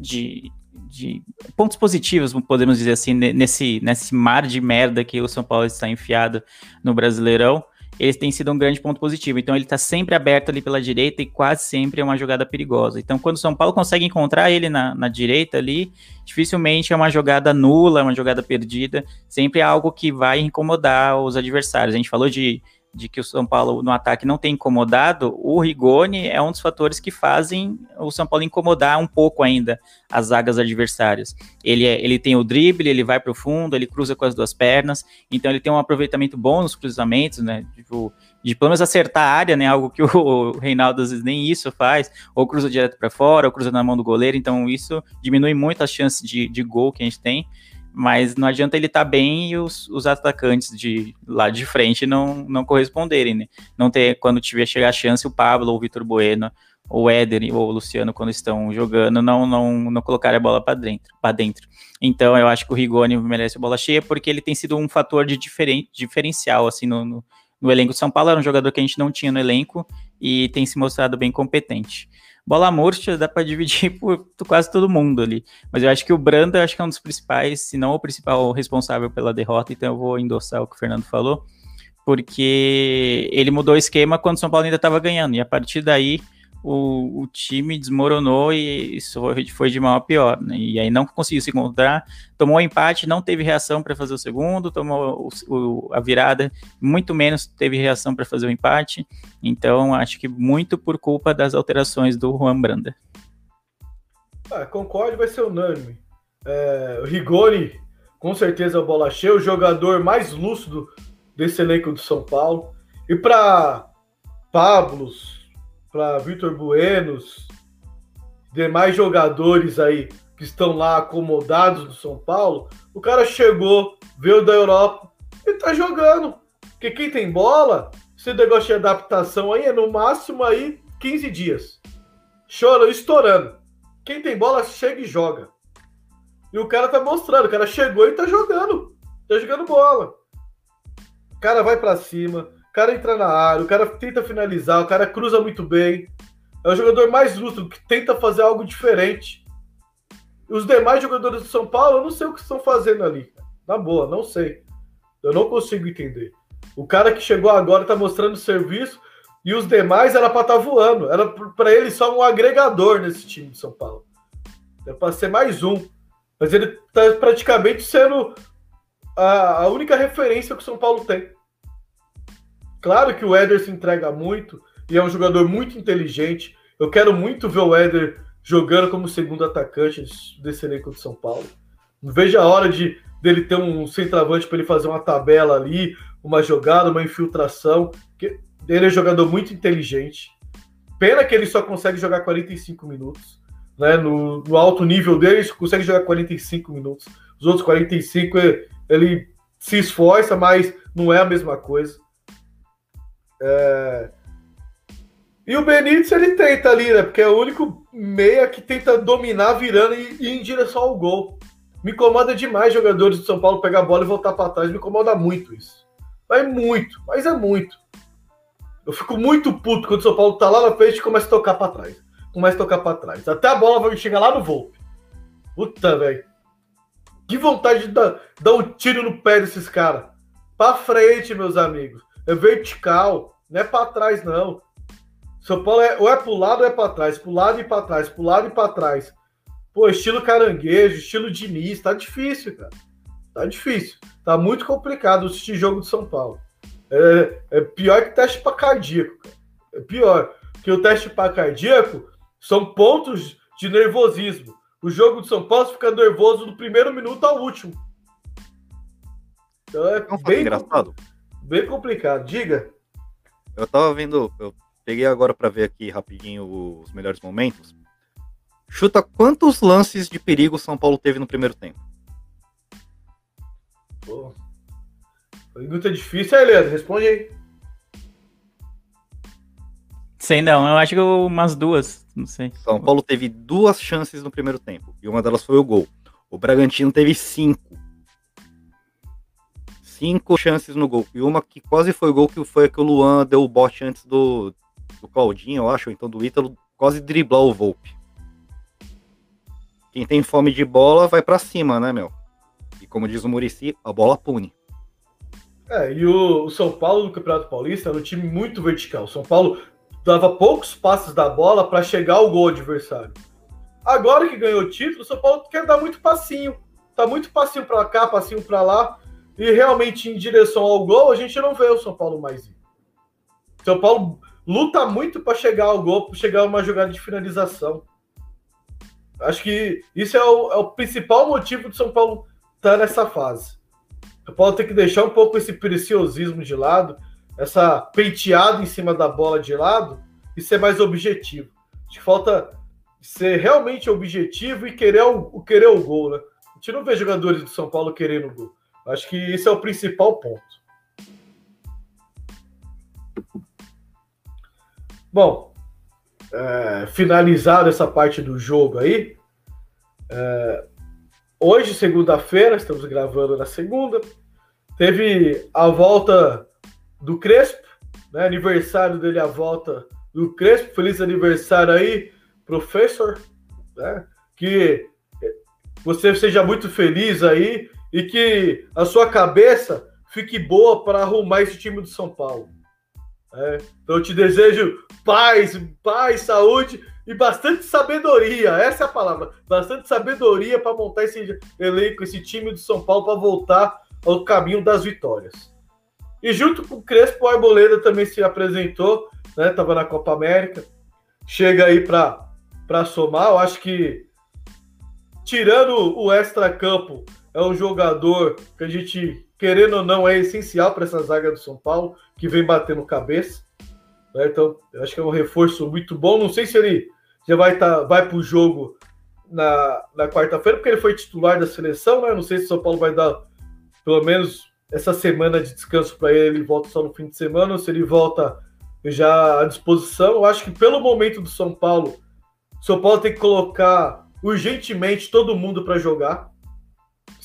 de, de pontos positivos, podemos dizer assim, nesse, nesse mar de merda que o São Paulo está enfiado no Brasileirão, ele tem sido um grande ponto positivo. Então ele está sempre aberto ali pela direita e quase sempre é uma jogada perigosa. Então quando o São Paulo consegue encontrar ele na, na direita ali, dificilmente é uma jogada nula, é uma jogada perdida, sempre é algo que vai incomodar os adversários. A gente falou de de que o São Paulo no ataque não tem incomodado, o Rigoni é um dos fatores que fazem o São Paulo incomodar um pouco ainda as zagas adversárias. Ele, é, ele tem o drible, ele vai para o fundo, ele cruza com as duas pernas, então ele tem um aproveitamento bom nos cruzamentos, né? Tipo, de pelo menos acertar a área, né? Algo que [LAUGHS] o Reinaldo às vezes nem isso faz, ou cruza direto para fora, ou cruza na mão do goleiro, então isso diminui muito as chances de, de gol que a gente tem mas não adianta ele estar tá bem e os, os atacantes de lá de frente não, não corresponderem, né? Não ter, quando tiver chegar a chance, o Pablo ou o Vitor Bueno, ou o Éder ou o Luciano, quando estão jogando, não, não, não colocar a bola para dentro, dentro. Então eu acho que o Rigoni merece bola cheia, porque ele tem sido um fator de diferen, diferencial, assim, no, no, no elenco de São Paulo, era um jogador que a gente não tinha no elenco e tem se mostrado bem competente. Bola murcha dá para [LAUGHS] dividir por quase todo mundo ali. Mas eu acho que o Branda acho que é um dos principais, se não o principal responsável pela derrota, então eu vou endossar o que o Fernando falou, porque ele mudou o esquema quando o São Paulo ainda estava ganhando, e a partir daí o, o time desmoronou e isso foi de mal a pior, né? E aí não conseguiu se encontrar, tomou empate, não teve reação para fazer o segundo, tomou o, o, a virada, muito menos teve reação para fazer o empate. Então acho que muito por culpa das alterações do Juan Branda. Ah, concordo, vai ser unânime. É, o Rigoni, com certeza, o bola cheia, o jogador mais lúcido desse elenco do São Paulo. E para Pablos, para Vitor Buenos, demais jogadores aí que estão lá acomodados no São Paulo, o cara chegou, veio da Europa e tá jogando. Porque quem tem bola, esse negócio de adaptação aí é no máximo aí 15 dias. Chora, estourando. Quem tem bola chega e joga. E o cara tá mostrando, o cara chegou e tá jogando. Tá jogando bola. O cara vai para cima, cara entra na área, o cara tenta finalizar, o cara cruza muito bem. É o jogador mais lúcido, que tenta fazer algo diferente. Os demais jogadores do São Paulo, eu não sei o que estão fazendo ali. Na boa, não sei. Eu não consigo entender. O cara que chegou agora tá mostrando serviço e os demais era para estar tá voando. Era para ele só um agregador nesse time de São Paulo. Era para ser mais um. Mas ele tá praticamente sendo a, a única referência que o São Paulo tem. Claro que o Éder se entrega muito e é um jogador muito inteligente. Eu quero muito ver o Éder jogando como segundo atacante desse elenco de São Paulo. Não vejo a hora de dele ter um centroavante para ele fazer uma tabela ali, uma jogada, uma infiltração. Ele é um jogador muito inteligente. Pena que ele só consegue jogar 45 minutos. Né? No, no alto nível dele, ele consegue jogar 45 minutos. Os outros 45 ele se esforça, mas não é a mesma coisa. É... E o Benítez ele tenta ali, né? Porque é o único meia que tenta dominar virando e, e em direção ao gol. Me incomoda demais jogadores do São Paulo pegar a bola e voltar para trás. Me incomoda muito isso. Mas é muito, mas é muito. Eu fico muito puto quando o São Paulo tá lá na frente e começa a tocar para trás. Começa a tocar para trás. Até a bola vai chegar lá no voo. Puta, velho. Que vontade de dar, dar um tiro no pé desses caras. Pra frente, meus amigos. É vertical. Não é para trás, não. São Paulo é, ou é pro lado ou é para trás, pro lado e para trás, pro lado e para trás. Pô, estilo caranguejo, estilo Diniz, tá difícil, cara. Tá difícil. Tá muito complicado assistir jogo de São Paulo. É, é pior que teste para cardíaco, cara. É pior. Porque o teste para cardíaco são pontos de nervosismo. O jogo de São Paulo fica nervoso do primeiro minuto ao último. Então é bem engraçado. Bem complicado. Diga. Eu tava vendo, eu Peguei agora para ver aqui rapidinho os melhores momentos. Chuta quantos lances de perigo o São Paulo teve no primeiro tempo? Pô. Pergunta difícil aí, Leandro. Responde aí. Sei não, eu acho que umas duas, não sei. São Paulo teve duas chances no primeiro tempo e uma delas foi o gol. O Bragantino teve cinco. Cinco chances no gol. E uma que quase foi gol, que foi a que o Luan deu o bote antes do, do Claudinho, eu acho, ou então do Ítalo, quase driblar o Volpe. Quem tem fome de bola vai para cima, né, meu? E como diz o Murici, a bola pune. É, e o, o São Paulo no Campeonato Paulista era um time muito vertical. O São Paulo dava poucos passes da bola para chegar ao gol adversário. Agora que ganhou o título, o São Paulo quer dar muito passinho. Tá muito passinho para cá, passinho para lá. E realmente em direção ao gol, a gente não vê o São Paulo mais ir. São Paulo luta muito para chegar ao gol, para chegar a uma jogada de finalização. Acho que isso é o, é o principal motivo do São Paulo estar tá nessa fase. O Paulo tem que deixar um pouco esse preciosismo de lado, essa penteada em cima da bola de lado e ser mais objetivo. Acho que falta ser realmente objetivo e querer o, querer o gol, né? A gente não vê jogadores do São Paulo querendo o gol. Acho que esse é o principal ponto. Bom, é, finalizado essa parte do jogo aí, é, hoje, segunda-feira, estamos gravando na segunda, teve a volta do Crespo, né, aniversário dele, a volta do Crespo. Feliz aniversário aí, professor, né, que você seja muito feliz aí e que a sua cabeça fique boa para arrumar esse time do São Paulo. É, então eu te desejo paz, paz, saúde e bastante sabedoria. Essa é a palavra. Bastante sabedoria para montar esse elenco, esse time do São Paulo para voltar ao caminho das vitórias. E junto com o Crespo, Arboleda também se apresentou, né? Tava na Copa América. Chega aí para somar. Eu acho que tirando o extra-campo, é um jogador que a gente querendo ou não, é essencial para essa zaga do São Paulo, que vem batendo cabeça. Né? Então, eu acho que é um reforço muito bom. Não sei se ele já vai, tá, vai para o jogo na, na quarta-feira, porque ele foi titular da seleção, né? Não sei se o São Paulo vai dar pelo menos essa semana de descanso para ele, ele volta só no fim de semana, ou se ele volta já à disposição. Eu acho que pelo momento do São Paulo, o São Paulo tem que colocar urgentemente todo mundo para jogar.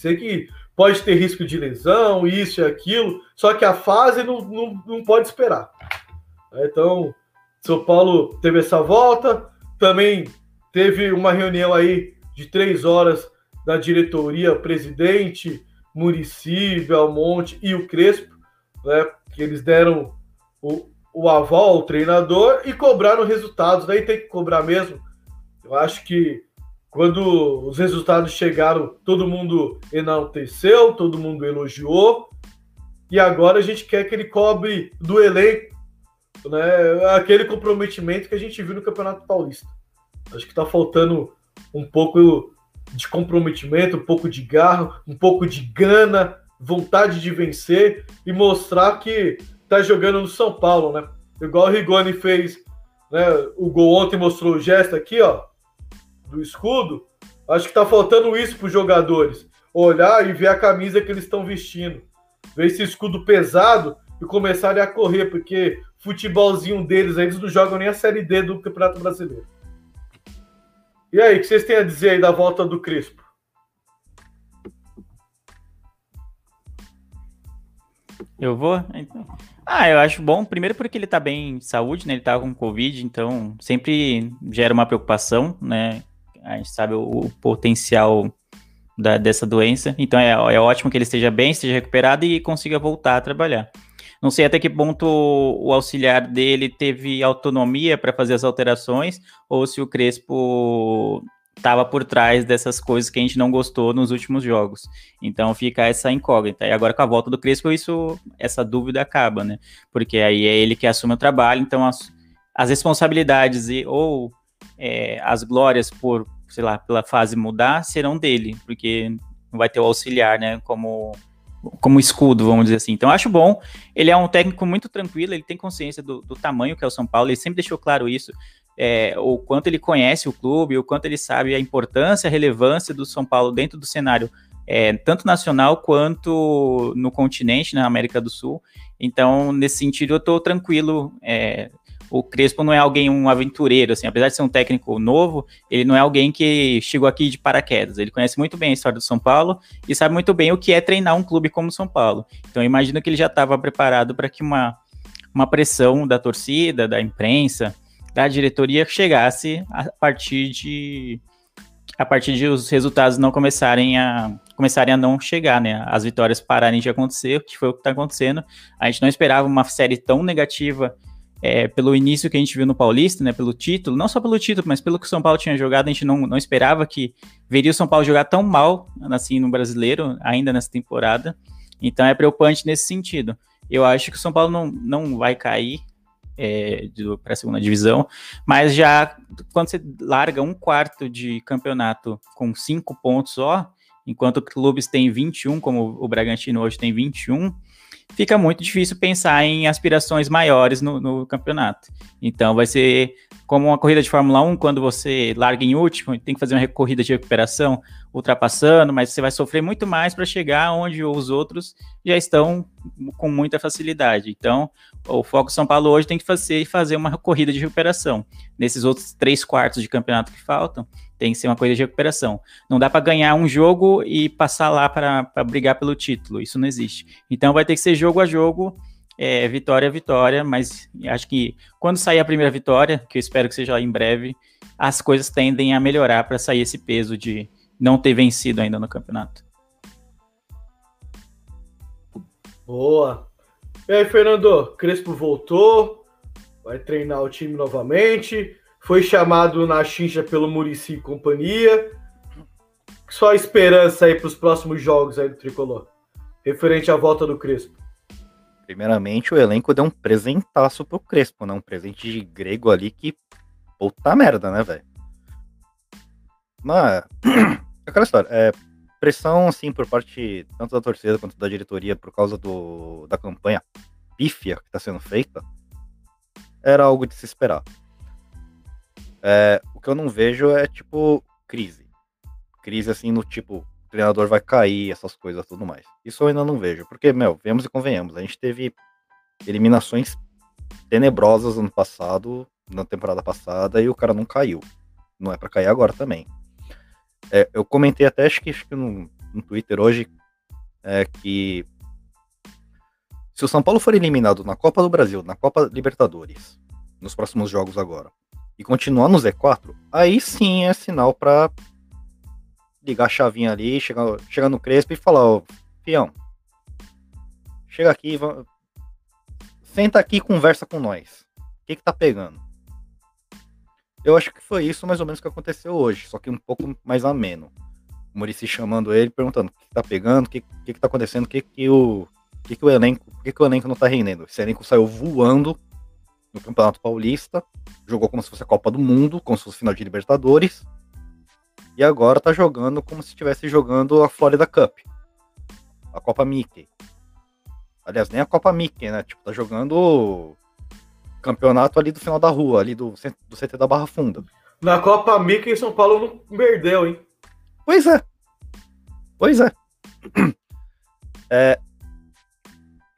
Sei que pode ter risco de lesão, isso e aquilo, só que a fase não, não, não pode esperar. Então, São Paulo teve essa volta, também teve uma reunião aí de três horas da diretoria, presidente, Murici, Belmonte e o Crespo, né? Que eles deram o, o aval ao treinador e cobraram resultados. Daí tem que cobrar mesmo. Eu acho que quando os resultados chegaram, todo mundo enalteceu, todo mundo elogiou. E agora a gente quer que ele cobre do elenco né, aquele comprometimento que a gente viu no Campeonato Paulista. Acho que está faltando um pouco de comprometimento, um pouco de garra, um pouco de gana, vontade de vencer e mostrar que está jogando no São Paulo, né? Igual o Rigoni fez, né? O gol ontem mostrou o gesto aqui, ó, do escudo. Acho que está faltando isso para os jogadores. Olhar e ver a camisa que eles estão vestindo. Ver esse escudo pesado e começarem a correr, porque futebolzinho deles, eles não jogam nem a Série D do Campeonato Brasileiro. E aí, o que vocês têm a dizer aí da volta do Crespo? Eu vou? Então. Ah, eu acho bom, primeiro porque ele tá bem de saúde, né? Ele tá com Covid, então sempre gera uma preocupação, né? A gente sabe o, o potencial da, dessa doença. Então é, é ótimo que ele esteja bem, esteja recuperado e consiga voltar a trabalhar. Não sei até que ponto o auxiliar dele teve autonomia para fazer as alterações ou se o Crespo estava por trás dessas coisas que a gente não gostou nos últimos jogos. Então fica essa incógnita. E agora com a volta do Crespo, isso, essa dúvida acaba, né? Porque aí é ele que assume o trabalho, então as, as responsabilidades e, ou é, as glórias por, sei lá, pela fase mudar serão dele, porque não vai ter o auxiliar, né? Como como escudo, vamos dizer assim. Então, acho bom. Ele é um técnico muito tranquilo, ele tem consciência do, do tamanho que é o São Paulo, ele sempre deixou claro isso. É, o quanto ele conhece o clube, o quanto ele sabe a importância, a relevância do São Paulo dentro do cenário, é, tanto nacional quanto no continente, na América do Sul. Então, nesse sentido, eu estou tranquilo é, o Crespo não é alguém, um aventureiro, assim, apesar de ser um técnico novo, ele não é alguém que chegou aqui de paraquedas. Ele conhece muito bem a história do São Paulo e sabe muito bem o que é treinar um clube como o São Paulo. Então, eu imagino que ele já estava preparado para que uma, uma pressão da torcida, da imprensa, da diretoria chegasse a partir de a partir de os resultados não começarem a começarem a não chegar, né? As vitórias pararem de acontecer, que foi o que está acontecendo. A gente não esperava uma série tão negativa é, pelo início que a gente viu no Paulista, né, pelo título, não só pelo título, mas pelo que o São Paulo tinha jogado, a gente não, não esperava que veria o São Paulo jogar tão mal assim no brasileiro, ainda nessa temporada. Então é preocupante nesse sentido. Eu acho que o São Paulo não, não vai cair é, para a segunda divisão, mas já quando você larga um quarto de campeonato com cinco pontos só, enquanto clubes têm 21, como o Bragantino hoje tem 21, fica muito difícil pensar em aspirações maiores no, no, campeonato. Então vai ser como uma corrida de Fórmula 1, quando você larga em último, tem que fazer uma corrida de recuperação ultrapassando, mas você vai sofrer muito mais para chegar onde os outros já estão com muita facilidade. Então, o foco São Paulo hoje tem que fazer, fazer uma corrida de recuperação. Nesses outros três quartos de campeonato que faltam, tem que ser uma corrida de recuperação. Não dá para ganhar um jogo e passar lá para brigar pelo título. Isso não existe. Então, vai ter que ser jogo a jogo. É, vitória a vitória, mas acho que quando sair a primeira vitória, que eu espero que seja em breve, as coisas tendem a melhorar para sair esse peso de não ter vencido ainda no campeonato. Boa. E aí, Fernando? Crespo voltou, vai treinar o time novamente, foi chamado na xincha pelo Murici e companhia. Só esperança aí para os próximos jogos aí do Tricolor, referente à volta do Crespo. Primeiramente, o elenco deu um presentaço pro Crespo, né? Um presente de grego ali que puta merda, né, velho? Mas, [CLEARS THROAT] aquela história, é, pressão, assim, por parte tanto da torcida quanto da diretoria por causa do, da campanha pífia que está sendo feita, era algo de se esperar. É, o que eu não vejo é, tipo, crise. Crise, assim, no tipo, treinador vai cair, essas coisas tudo mais. Isso eu ainda não vejo, porque, meu, vemos e convenhamos, a gente teve eliminações tenebrosas ano passado, na temporada passada, e o cara não caiu. Não é para cair agora também. É, eu comentei até, acho que, acho que no, no Twitter hoje, é, que se o São Paulo for eliminado na Copa do Brasil, na Copa Libertadores, nos próximos jogos agora, e continuar no Z4, aí sim é sinal para ligar a chavinha ali, chegar, chegar no Crespo e falar, ó, fião, chega aqui, senta aqui e conversa com nós. O que que tá pegando? Eu acho que foi isso mais ou menos que aconteceu hoje, só que um pouco mais ameno. O Murici chamando ele, perguntando o que, que tá pegando, o que, que, que tá acontecendo, o que, que o. que, que o elenco. Por que, que o elenco não tá rendendo? Esse elenco saiu voando no Campeonato Paulista, jogou como se fosse a Copa do Mundo, como se fosse final de Libertadores. E agora tá jogando como se estivesse jogando a Florida Cup. A Copa Mickey. Aliás, nem a Copa Mickey, né? Tipo, tá jogando campeonato ali do final da rua, ali do, do CT da Barra Funda. Na Copa Mickey São Paulo não perdeu, hein? Pois é. Pois é. é.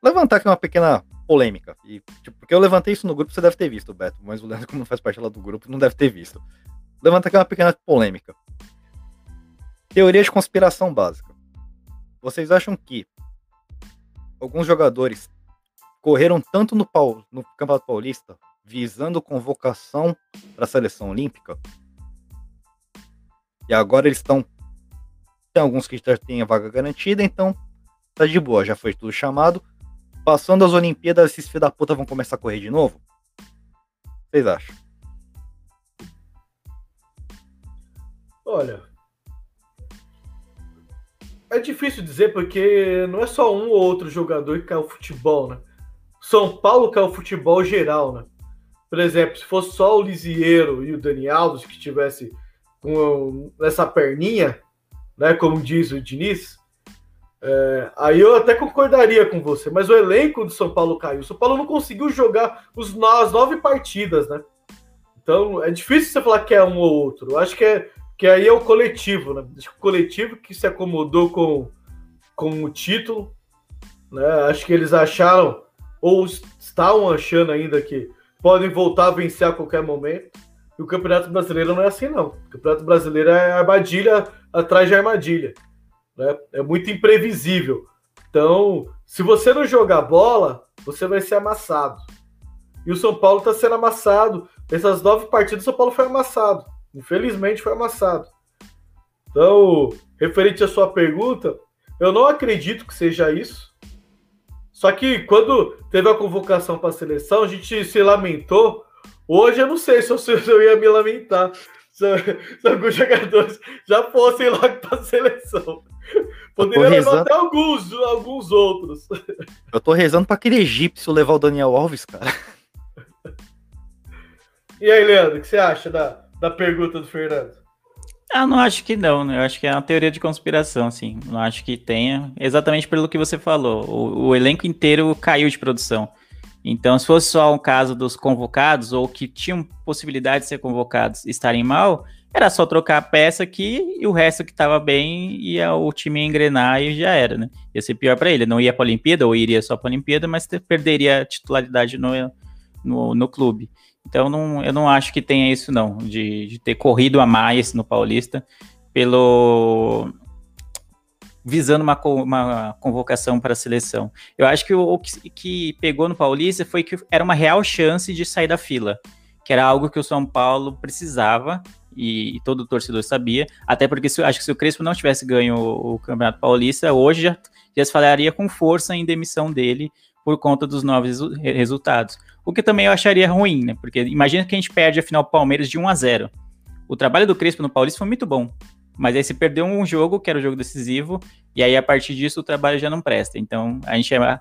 Levantar aqui uma pequena polêmica. E, tipo, porque eu levantei isso no grupo, você deve ter visto, Beto, mas o Leandro, como não faz parte lá do grupo, não deve ter visto. Levantar aqui uma pequena polêmica. Teoria de conspiração básica. Vocês acham que alguns jogadores correram tanto no, no Campeonato Paulista visando convocação para a seleção olímpica e agora eles estão tem alguns que já têm a vaga garantida, então tá de boa, já foi tudo chamado. Passando as Olimpíadas, esses filhos da puta vão começar a correr de novo? Vocês acham? Olha, é difícil dizer porque não é só um ou outro jogador que caiu futebol, né? São Paulo caiu futebol geral, né? Por exemplo, se fosse só o Lisieiro e o Dani Alves que tivesse com essa perninha, né? Como diz o Diniz, é, aí eu até concordaria com você, mas o elenco do São Paulo caiu. O São Paulo não conseguiu jogar os, as nove partidas, né? Então é difícil você falar que é um ou outro. Eu acho que, é, que aí é o coletivo, né? O coletivo que se acomodou com, com o título, né? Acho que eles acharam, ou estavam achando ainda que podem voltar a vencer a qualquer momento. E o Campeonato Brasileiro não é assim, não. O Campeonato Brasileiro é armadilha atrás de armadilha. Né? É muito imprevisível. Então, se você não jogar bola, você vai ser amassado. E o São Paulo está sendo amassado. Essas nove partidas, o São Paulo foi amassado. Infelizmente, foi amassado. Então, referente à sua pergunta, eu não acredito que seja isso. Só que quando teve a convocação para a seleção, a gente se lamentou Hoje eu não sei se eu, se eu ia me lamentar se, se, alguns jogadores já fossem lá para a seleção. Poderia levar até alguns, alguns outros. Eu tô rezando para aquele egípcio levar o Daniel Alves, cara. E aí, Leandro, o que você acha da, da pergunta do Fernando? Ah, não acho que não, né? Eu acho que é uma teoria de conspiração, assim. Não acho que tenha. Exatamente pelo que você falou. O, o elenco inteiro caiu de produção. Então, se fosse só um caso dos convocados ou que tinham possibilidade de ser convocados estarem mal, era só trocar a peça aqui e o resto que estava bem ia o time engrenar e já era, né? Ia ser pior para ele. Não ia para a Olimpíada ou iria só para a Olimpíada, mas perderia a titularidade no, no, no clube. Então, não, eu não acho que tenha isso, não, de, de ter corrido a mais no Paulista pelo visando uma, uma convocação para a seleção. Eu acho que o, o que, que, pegou no Paulista foi que era uma real chance de sair da fila, que era algo que o São Paulo precisava e, e todo o torcedor sabia, até porque se, acho que se o Crespo não tivesse ganho o, o Campeonato Paulista, hoje já, já se falaria com força em demissão dele por conta dos novos resultados. O que também eu acharia ruim, né? Porque imagina que a gente perde a final Palmeiras de 1 a 0. O trabalho do Crespo no Paulista foi muito bom. Mas aí se perdeu um jogo, que era o jogo decisivo, e aí a partir disso o trabalho já não presta. Então a gente é.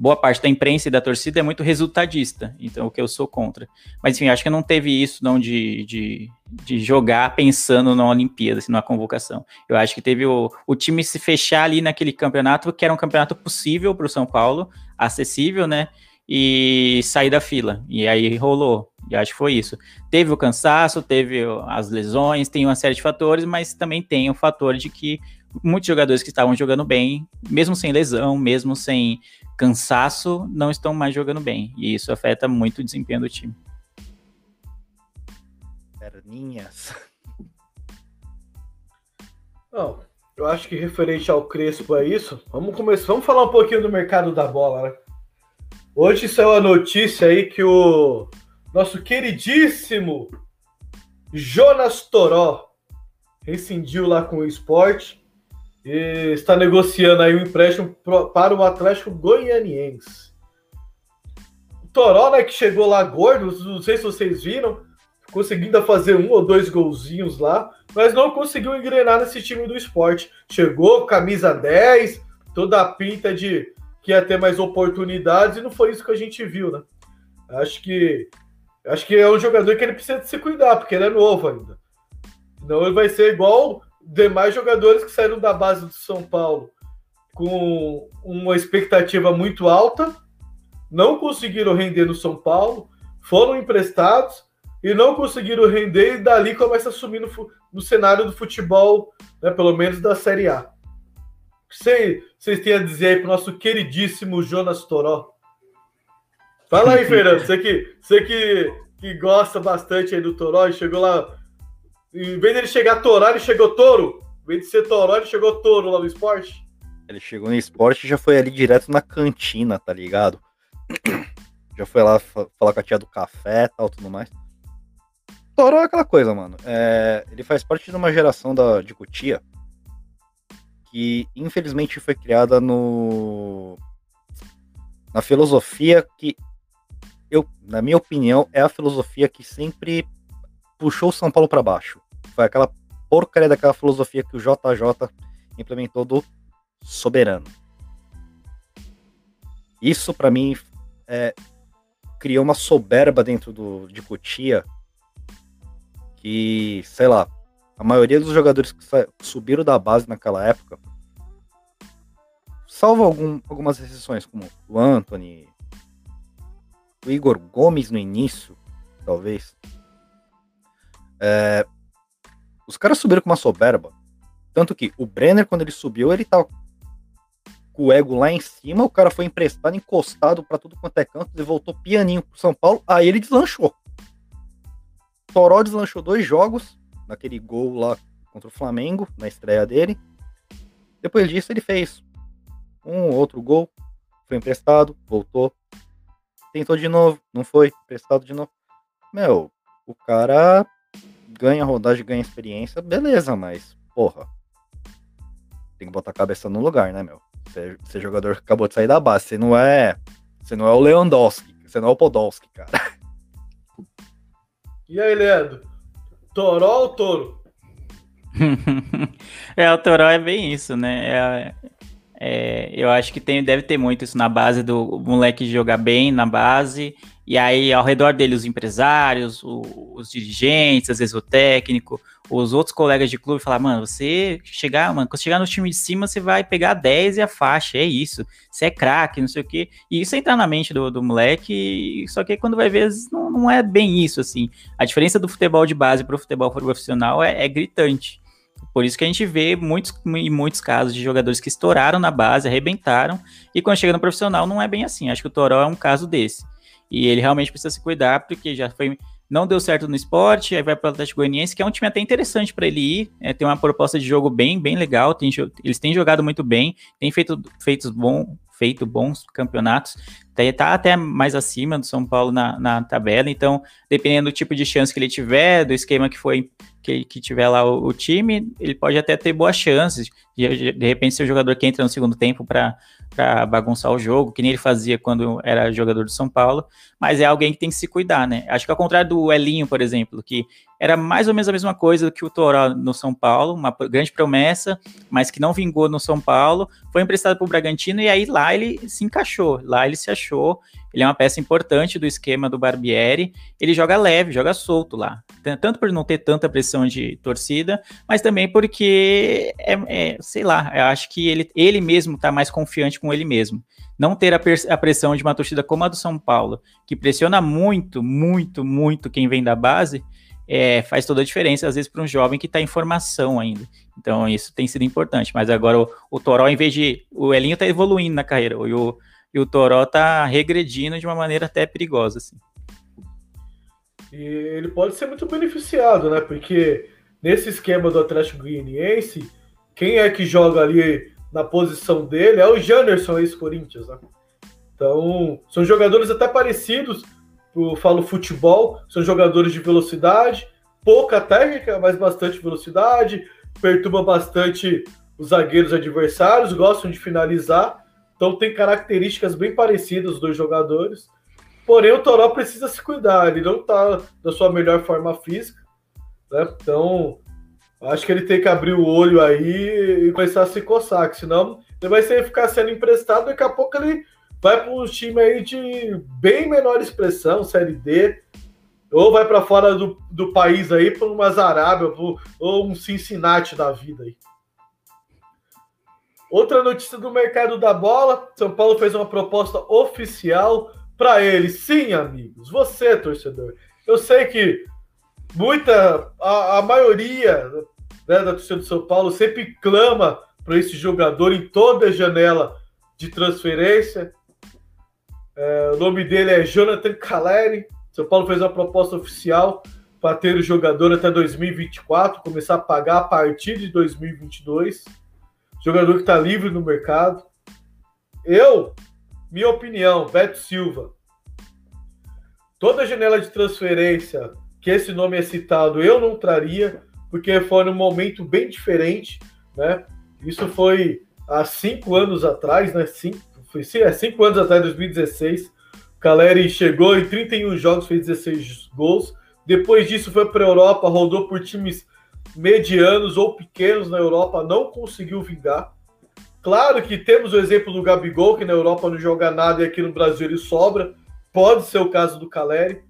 Boa parte da imprensa e da torcida é muito resultadista, então o que eu sou contra. Mas enfim, acho que não teve isso não de, de, de jogar pensando na Olimpíada, assim, na convocação. Eu acho que teve o, o time se fechar ali naquele campeonato, que era um campeonato possível para o São Paulo, acessível, né? E sair da fila. E aí rolou. E acho que foi isso. Teve o cansaço, teve as lesões, tem uma série de fatores, mas também tem o fator de que muitos jogadores que estavam jogando bem, mesmo sem lesão, mesmo sem cansaço, não estão mais jogando bem. E isso afeta muito o desempenho do time. Perninhas. Não, eu acho que referente ao Crespo é isso. Vamos começar, vamos falar um pouquinho do mercado da bola, né? Hoje saiu a notícia aí que o nosso queridíssimo Jonas Toró rescindiu lá com o esporte e está negociando aí um empréstimo para o Atlético Goianiense. O Toró, né, que chegou lá gordo, não sei se vocês viram, conseguindo fazer um ou dois golzinhos lá, mas não conseguiu engrenar nesse time do esporte. Chegou, camisa 10, toda a pinta de que ia ter mais oportunidades, e não foi isso que a gente viu, né? Acho que acho que é um jogador que ele precisa se cuidar, porque ele é novo ainda. Não ele vai ser igual demais jogadores que saíram da base do São Paulo com uma expectativa muito alta, não conseguiram render no São Paulo, foram emprestados e não conseguiram render, e dali começa a sumir no, no cenário do futebol, né, pelo menos da Série A. Que vocês têm a dizer aí para o nosso queridíssimo Jonas Toró? Fala aí, [LAUGHS] Fernando, você que, você que, que gosta bastante aí do Toró e chegou lá. Em vez dele chegar Toró, ele chegou Touro. Em vez de ser Toró, ele chegou Touro lá no esporte. Ele chegou no esporte e já foi ali direto na cantina, tá ligado? [CLEARS THROAT] Já foi lá falar com a tia do café e tal, tudo mais. Toró é aquela coisa, mano. É, ele faz parte de uma geração da, de Cutia que infelizmente foi criada no na filosofia que eu, na minha opinião, é a filosofia que sempre puxou São Paulo para baixo. Foi aquela porcaria daquela filosofia que o JJ implementou do soberano. Isso para mim é, criou uma soberba dentro do, de Cotia que, sei lá, a maioria dos jogadores que subiram da base naquela época, salvo algum, algumas exceções, como o Anthony, o Igor Gomes no início, talvez. É, os caras subiram com uma soberba. Tanto que o Brenner, quando ele subiu, ele tava com o ego lá em cima, o cara foi emprestado, encostado para tudo quanto é canto, e voltou pianinho pro São Paulo, aí ele deslanchou. Toró deslanchou dois jogos, naquele gol lá contra o Flamengo, na estreia dele. Depois disso, ele fez um outro gol, foi emprestado, voltou, tentou de novo, não foi, emprestado de novo. Meu, o cara ganha rodagem, ganha experiência, beleza, mas, porra, tem que botar a cabeça no lugar, né, meu? Você, você é jogador que acabou de sair da base, você não é. Você não é o Lewandowski, você não é o Podolski, cara. E aí, Leandro? Toró ou touro? [LAUGHS] é, o Toró é bem isso, né? É, é, eu acho que tem, deve ter muito isso na base do moleque jogar bem na base, e aí ao redor dele os empresários, o, os dirigentes, às vezes o técnico, os outros colegas de clube falar, mano, você chegar, mano, quando chegar no time de cima, você vai pegar 10 e a faixa, é isso, você é craque, não sei o quê. E isso entra na mente do, do moleque, só que quando vai ver, não, não é bem isso, assim. A diferença do futebol de base para o futebol profissional é, é gritante. Por isso que a gente vê muitos, em muitos casos de jogadores que estouraram na base, arrebentaram, e quando chega no profissional não é bem assim. Acho que o Toró é um caso desse. E ele realmente precisa se cuidar, porque já foi. Não deu certo no esporte, aí vai para o Atlético Goianiense, que é um time até interessante para ele ir. É, tem uma proposta de jogo bem, bem legal. Tem, eles têm jogado muito bem, têm feito, feito, bom, feito bons campeonatos. Tá, tá até mais acima do São Paulo na, na tabela. Então, dependendo do tipo de chance que ele tiver, do esquema que foi que, que tiver lá o, o, time, ele pode até ter boas chances. De, de repente, ser o jogador que entra no segundo tempo para bagunçar o jogo, que nem ele fazia quando era jogador do São Paulo. Mas é alguém que tem que se cuidar, né? Acho que ao contrário do Elinho, por exemplo, que era mais ou menos a mesma coisa que o Toró no São Paulo, uma grande promessa, mas que não vingou no São Paulo, foi emprestado para o Bragantino e aí lá ele se encaixou, lá ele se achou ele é uma peça importante do esquema do Barbieri. Ele joga leve, joga solto lá. Tanto por não ter tanta pressão de torcida, mas também porque, é, é sei lá, eu acho que ele, ele mesmo está mais confiante com ele mesmo. Não ter a, a, pressão de uma torcida como a do São Paulo, que pressiona muito, muito, muito quem vem da base, é, faz toda a diferença, às vezes, para um jovem que está em formação ainda. Então, isso tem sido importante. Mas agora o, o Toró, em vez de. O Elinho está evoluindo na carreira, e o, e o Toró tá regredindo de uma maneira até perigosa, assim. E ele pode ser muito beneficiado, né? Porque nesse esquema do Atlético Goianiense, quem é que joga ali na posição dele é o Janderson, ex-Corinthians, né? Então, são jogadores até parecidos eu falo futebol, são jogadores de velocidade, pouca técnica, mas bastante velocidade, perturba bastante os zagueiros adversários, gostam de finalizar, então tem características bem parecidas os dois jogadores. Porém, o Toró precisa se cuidar, ele não está na sua melhor forma física, né? Então, acho que ele tem que abrir o olho aí e começar a se coçar, que senão ele vai ficar sendo emprestado, daqui a pouco ele vai para um time aí de bem menor expressão, Série D, ou vai para fora do, do país aí, para umas Arábia, ou um Cincinnati da vida aí. Outra notícia do mercado da bola: São Paulo fez uma proposta oficial para ele. Sim, amigos, você, torcedor. Eu sei que muita, a, a maioria né, da torcida do São Paulo sempre clama para esse jogador em toda janela de transferência. É, o nome dele é Jonathan Caleri. São Paulo fez uma proposta oficial para ter o jogador até 2024, começar a pagar a partir de 2022. Jogador que está livre no mercado. Eu, minha opinião, Beto Silva. Toda janela de transferência que esse nome é citado, eu não traria, porque foi num momento bem diferente, né? Isso foi há cinco anos atrás, né? Cinco, foi é, cinco anos atrás, 2016. Caleri chegou em 31 jogos, fez 16 gols. Depois disso foi para a Europa, rodou por times medianos ou pequenos na Europa, não conseguiu vingar. Claro que temos o exemplo do Gabigol, que na Europa não joga nada e aqui no Brasil ele sobra. Pode ser o caso do Caleri.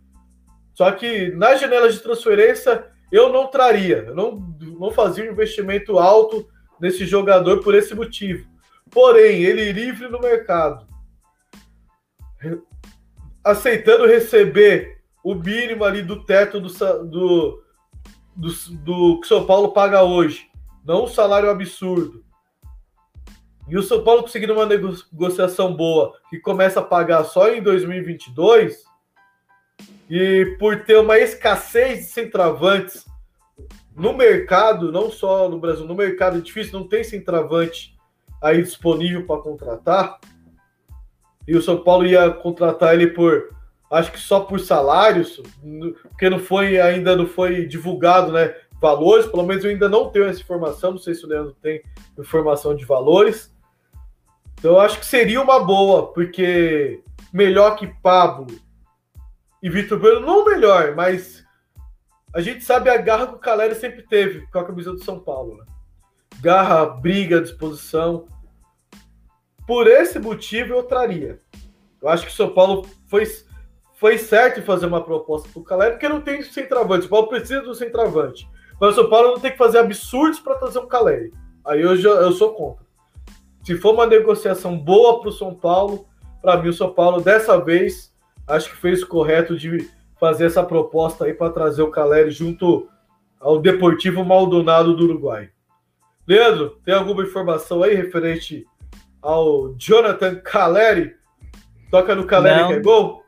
Só que nas janelas de transferência eu não traria, eu não, não fazia um investimento alto nesse jogador por esse motivo. Porém, ele livre no mercado, aceitando receber o mínimo ali do teto do, do, do, do que o São Paulo paga hoje, não um salário absurdo. E o São Paulo conseguindo uma negociação boa que começa a pagar só em 2022, e por ter uma escassez de centravantes no mercado, não só no Brasil, no mercado é difícil, não tem centravante aí disponível para contratar. E o São Paulo ia contratar ele por acho que só por salários, porque não foi ainda não foi divulgado, né, valores, pelo menos eu ainda não tenho essa informação, não sei se o Leandro tem informação de valores. Então eu acho que seria uma boa, porque melhor que Pablo e Vitor Bueno, não melhor, mas a gente sabe a garra que o Caleri sempre teve com a camisa do São Paulo. Né? Garra, briga, disposição. Por esse motivo eu traria. Eu acho que o São Paulo foi foi certo em fazer uma proposta para o Caleri, porque não tem centroavante. O Paulo precisa do centroavante. Mas o São Paulo não tem que fazer absurdos para trazer um Caleri. Aí eu, já, eu sou contra. Se for uma negociação boa para o São Paulo, para mim o São Paulo dessa vez acho que fez o correto de fazer essa proposta aí para trazer o Caleri junto ao Deportivo Maldonado do Uruguai. Leandro, tem alguma informação aí referente ao Jonathan Caleri? Toca no Caleri que é gol?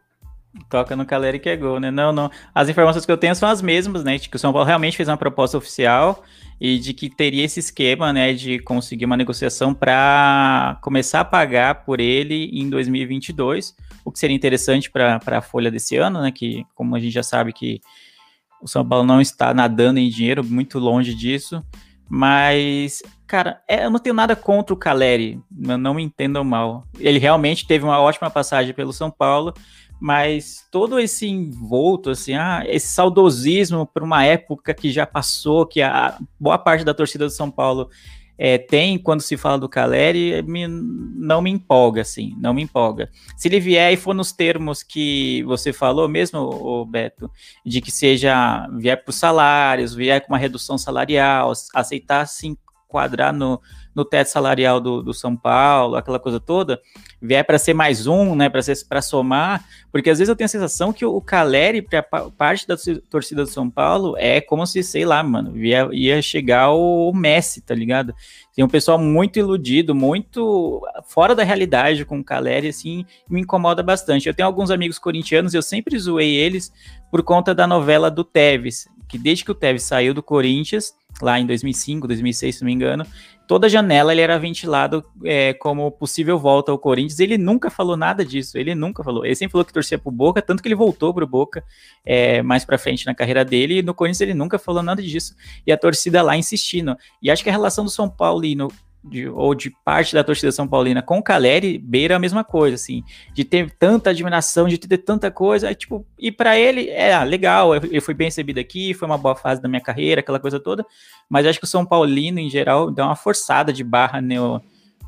Toca no Caleri que é gol, né? Não, não. As informações que eu tenho são as mesmas, né? De que o São Paulo realmente fez uma proposta oficial e de que teria esse esquema, né? De conseguir uma negociação para começar a pagar por ele em 2022, o que seria interessante para a folha desse ano, né? Que, como a gente já sabe que o São Paulo não está nadando em dinheiro, muito longe disso. Mas, cara, é, eu não tenho nada contra o Caleri, não me entendam mal. Ele realmente teve uma ótima passagem pelo São Paulo, mas todo esse envolto, assim, ah, esse saudosismo para uma época que já passou, que a boa parte da torcida do São Paulo é, tem quando se fala do Caleri, me, não me empolga, assim, não me empolga. Se ele vier e for nos termos que você falou mesmo, Beto, de que seja, vier os salários, vier com uma redução salarial, aceitar se enquadrar no, no teto salarial do, do São Paulo, aquela coisa toda, vier para ser mais um, né, para somar, porque às vezes eu tenho a sensação que o Caleri, para parte da torcida do São Paulo, é como se, sei lá, mano, ia, ia chegar o Messi, tá ligado? Tem um pessoal muito iludido, muito fora da realidade com o Caleri, assim, me incomoda bastante. Eu tenho alguns amigos corintianos, eu sempre zoei eles por conta da novela do Tevez, que desde que o Tevez saiu do Corinthians, lá em 2005, 2006, se não me engano, toda janela ele era ventilado é, como possível volta ao Corinthians. Ele nunca falou nada disso, ele nunca falou. Ele sempre falou que torcia pro Boca, tanto que ele voltou pro Boca é, mais pra frente na carreira dele, e no Corinthians ele nunca falou nada disso. E a torcida lá insistindo. E acho que a relação do São Paulo e no, de, ou de parte da torcida São Paulina com o Caleri beira a mesma coisa, assim, de ter tanta admiração, de ter tanta coisa, tipo, e para ele é ah, legal, eu fui bem recebido aqui, foi uma boa fase da minha carreira, aquela coisa toda, mas acho que o São Paulino em geral dá uma forçada de barra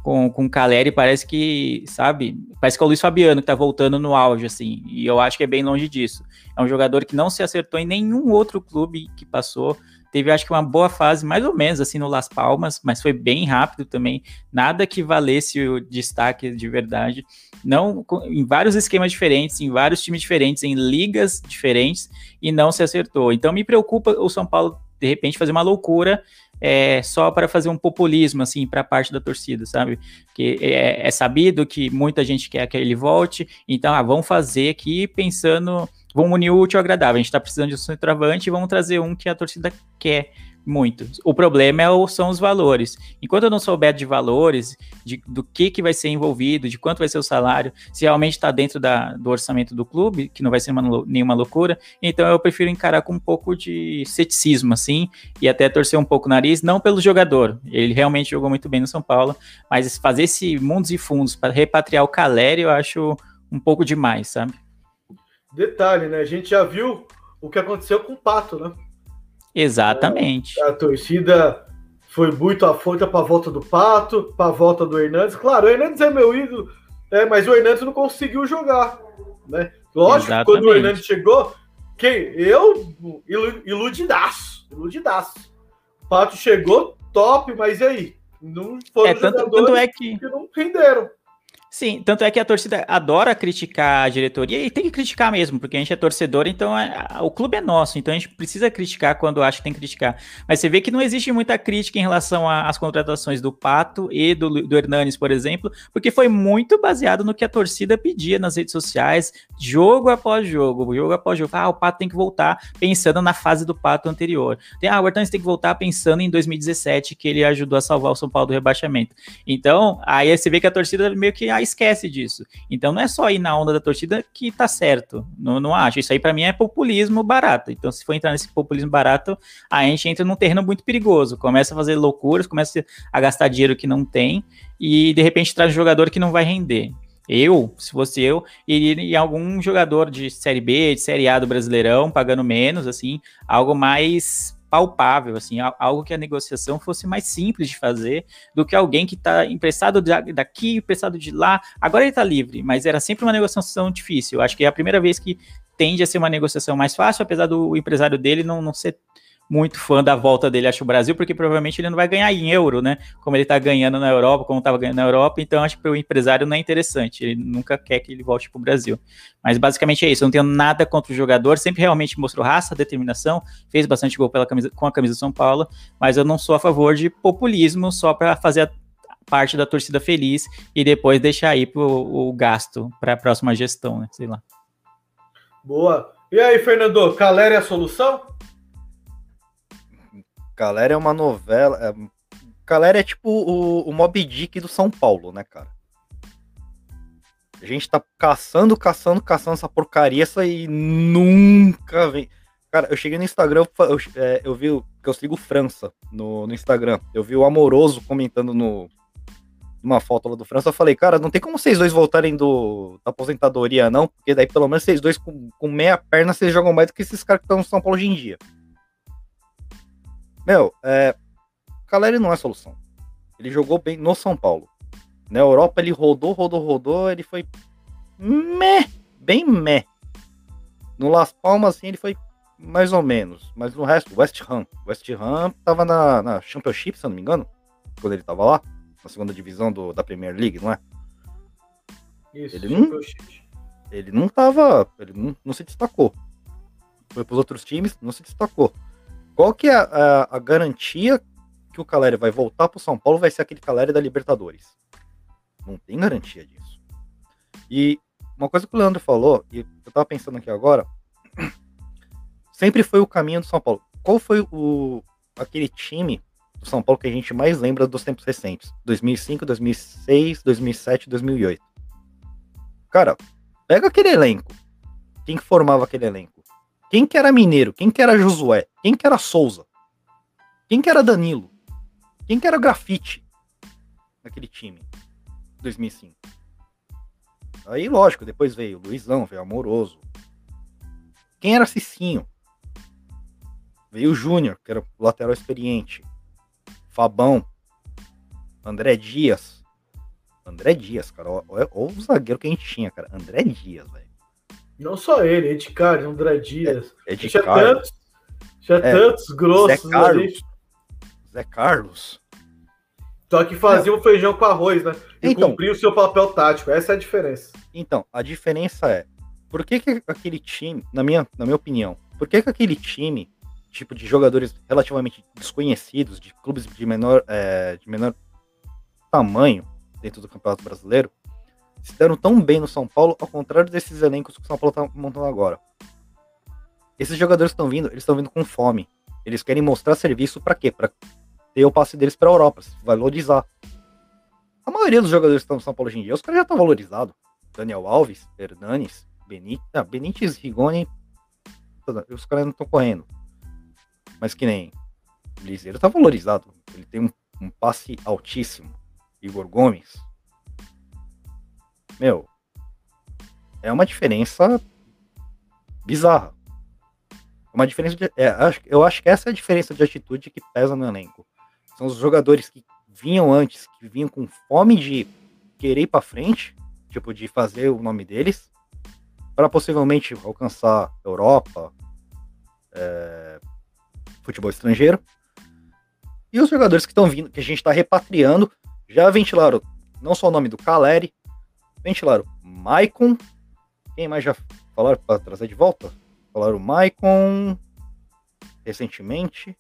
com, com o Caleri, parece que, sabe, parece que é o Luiz Fabiano que tá voltando no auge, assim, e eu acho que é bem longe disso. É um jogador que não se acertou em nenhum outro clube que passou, Teve, acho que, uma boa fase, mais ou menos, assim, no Las Palmas, mas foi bem rápido também. Nada que valesse o destaque de verdade. Não, em vários esquemas diferentes, em vários times diferentes, em ligas diferentes, e não se acertou. Então, me preocupa o São Paulo, de repente, fazer uma loucura é, só para fazer um populismo, assim, para parte da torcida, sabe? Que é, é, sabido que muita gente quer que ele volte, então, ah, vamos fazer aqui pensando vamos unir o útil ao agradável. A gente está precisando de um centroavante e vamos trazer um que a torcida quer muito. O problema é são os valores. Enquanto eu não souber de valores, de, do que, que vai ser envolvido, de quanto vai ser o salário, se realmente está dentro da, do orçamento do clube, que não vai ser uma, nenhuma loucura, então eu prefiro encarar com um pouco de ceticismo, assim, e até torcer um pouco o nariz, não pelo jogador. Ele realmente jogou muito bem no São Paulo, mas fazer esse mundos e fundos para repatriar o Caleri, eu acho um pouco demais, sabe? Detalhe, né? A gente já viu o que aconteceu com o Pato, né? Exatamente. A, a torcida foi muito afronta para a volta do Pato, para a volta do Hernandes. Claro, o Hernandes é meu ídolo, é, mas o Hernandes não conseguiu jogar, né? Lógico, Exatamente. quando o Hernandes chegou, quem? Eu, iludidaço, iludidaço. O Pato chegou top, mas e aí? Não foram é, tanto, tanto é que... que não renderam. Sim, tanto é que a torcida adora criticar a diretoria e tem que criticar mesmo, porque a gente é torcedor, então é, o clube é nosso, então a gente precisa criticar quando acha que tem que criticar. Mas você vê que não existe muita crítica em relação às contratações do Pato e do, do Hernanes, por exemplo, porque foi muito baseado no que a torcida pedia nas redes sociais, jogo após jogo, jogo após jogo. Ah, o Pato tem que voltar pensando na fase do Pato anterior. Tem, ah, o Hernanes tem que voltar pensando em 2017, que ele ajudou a salvar o São Paulo do rebaixamento. Então, aí você vê que a torcida meio que esquece disso. Então não é só ir na onda da torcida que tá certo. Não, não acho. Isso aí para mim é populismo barato. Então, se for entrar nesse populismo barato, a gente entra num terreno muito perigoso. Começa a fazer loucuras, começa a gastar dinheiro que não tem e de repente traz um jogador que não vai render. Eu, se fosse eu, iria em algum jogador de Série B, de Série A do Brasileirão, pagando menos, assim, algo mais palpável, assim, algo que a negociação fosse mais simples de fazer do que alguém que está emprestado daqui, emprestado de lá. Agora ele está livre, mas era sempre uma negociação difícil. Acho que é a primeira vez que tende a ser uma negociação mais fácil, apesar do empresário dele não, não ser muito fã da volta dele, acho, o Brasil, porque provavelmente ele não vai ganhar em euro, né? Como ele tá ganhando na Europa, como estava ganhando na Europa, então acho que o empresário não é interessante, ele nunca quer que ele volte pro Brasil. Mas basicamente é isso, eu não tenho nada contra o jogador, sempre realmente mostrou raça, determinação, fez bastante gol pela camisa, com a camisa do São Paulo, mas eu não sou a favor de populismo só para fazer a parte da torcida feliz e depois deixar aí pro, o gasto para a próxima gestão, né? Sei lá. Boa. E aí, Fernando, Calera é a solução? Galera é uma novela. É... Galera é tipo o, o Mob Dick do São Paulo, né, cara? A gente tá caçando, caçando, caçando essa porcaria, essa e nunca vem. Cara, eu cheguei no Instagram, eu, é, eu vi que eu sigo França no, no Instagram. Eu vi o Amoroso comentando no, uma foto lá do França, eu falei, cara, não tem como vocês dois voltarem do, da aposentadoria, não, porque daí pelo menos vocês dois com, com meia perna vocês jogam mais do que esses caras que estão no São Paulo hoje em dia. Meu, é, Caleri não é solução. Ele jogou bem no São Paulo. Na Europa ele rodou, rodou, rodou, ele foi meh, bem meh. No Las Palmas, assim, ele foi mais ou menos. Mas no resto, West Ham. West Ham tava na, na Championship, se eu não me engano, quando ele tava lá, na segunda divisão do, da Premier League, não é? Isso, ele não, ele não tava, ele não, não se destacou. Foi pros outros times, não se destacou. Qual que é a, a, garantia que o Caleri vai voltar para o São Paulo vai ser aquele Caleri da Libertadores? Não tem garantia disso. E uma coisa que o Leandro falou, e eu tava pensando aqui agora, [CLEARS THROAT] sempre foi o caminho do São Paulo. qual foi o aquele time do São Paulo que a gente mais lembra dos tempos recentes? 2005, 2006, 2007, 2008. Cara, pega aquele elenco. Quem que formava aquele elenco? Quem que era Mineiro? Quem que era Josué? Quem que era Souza? Quem que era Danilo? Quem que era Grafite naquele time? 2005. Aí, lógico, depois veio Luizão, veio Amoroso. Quem era Cicinho? Veio o Júnior, que era lateral experiente. Fabão. André Dias. André Dias, cara. Olha o zagueiro que a gente tinha, cara. André Dias, velho. Não só ele, Ed Carlos, André Dias. É, Ed tinha Carlos. tantos, tinha É, tantos grossos Zé Carlos. ali. Zé Carlos. Só que fazia um feijão com arroz, né? E Então. cumpria o seu papel tático. Essa é a diferença. Então, a diferença é, por que, que aquele time, na minha, na minha opinião, por que, que aquele time, tipo de jogadores relativamente desconhecidos, de clubes de menor, é, de menor tamanho dentro do Campeonato Brasileiro, se deram tão bem no São Paulo, ao contrário desses elencos que o São Paulo tá montando agora? Esses jogadores que estão vindo, eles estão vindo com fome. Eles querem mostrar serviço para quê? Para ter o passe deles para a Europa, valorizar. A maioria dos jogadores que estão no São Paulo hoje em dia, os caras já estão valorizados. Daniel Alves, Hernanes, Benítez, ah, Benítez, Rigoni, os caras não estão correndo. Mas que nem o Liseiro tá valorizado. Ele tem um, um passe altíssimo. Igor Gomes. Meu, é uma diferença bizarra. Uma diferença de, é, eu acho que essa é a diferença de atitude que pesa no elenco. São os jogadores que vinham antes, que vinham com fome de querer ir pra frente, tipo, de fazer o nome deles, para possivelmente alcançar Europa, é, futebol estrangeiro. E os jogadores que estão vindo, que a gente está repatriando, já ventilaram não só o nome do Caleri, ventilaram Maicon. Quem mais já falaram para trazer de volta? Falaram Maicon recentemente.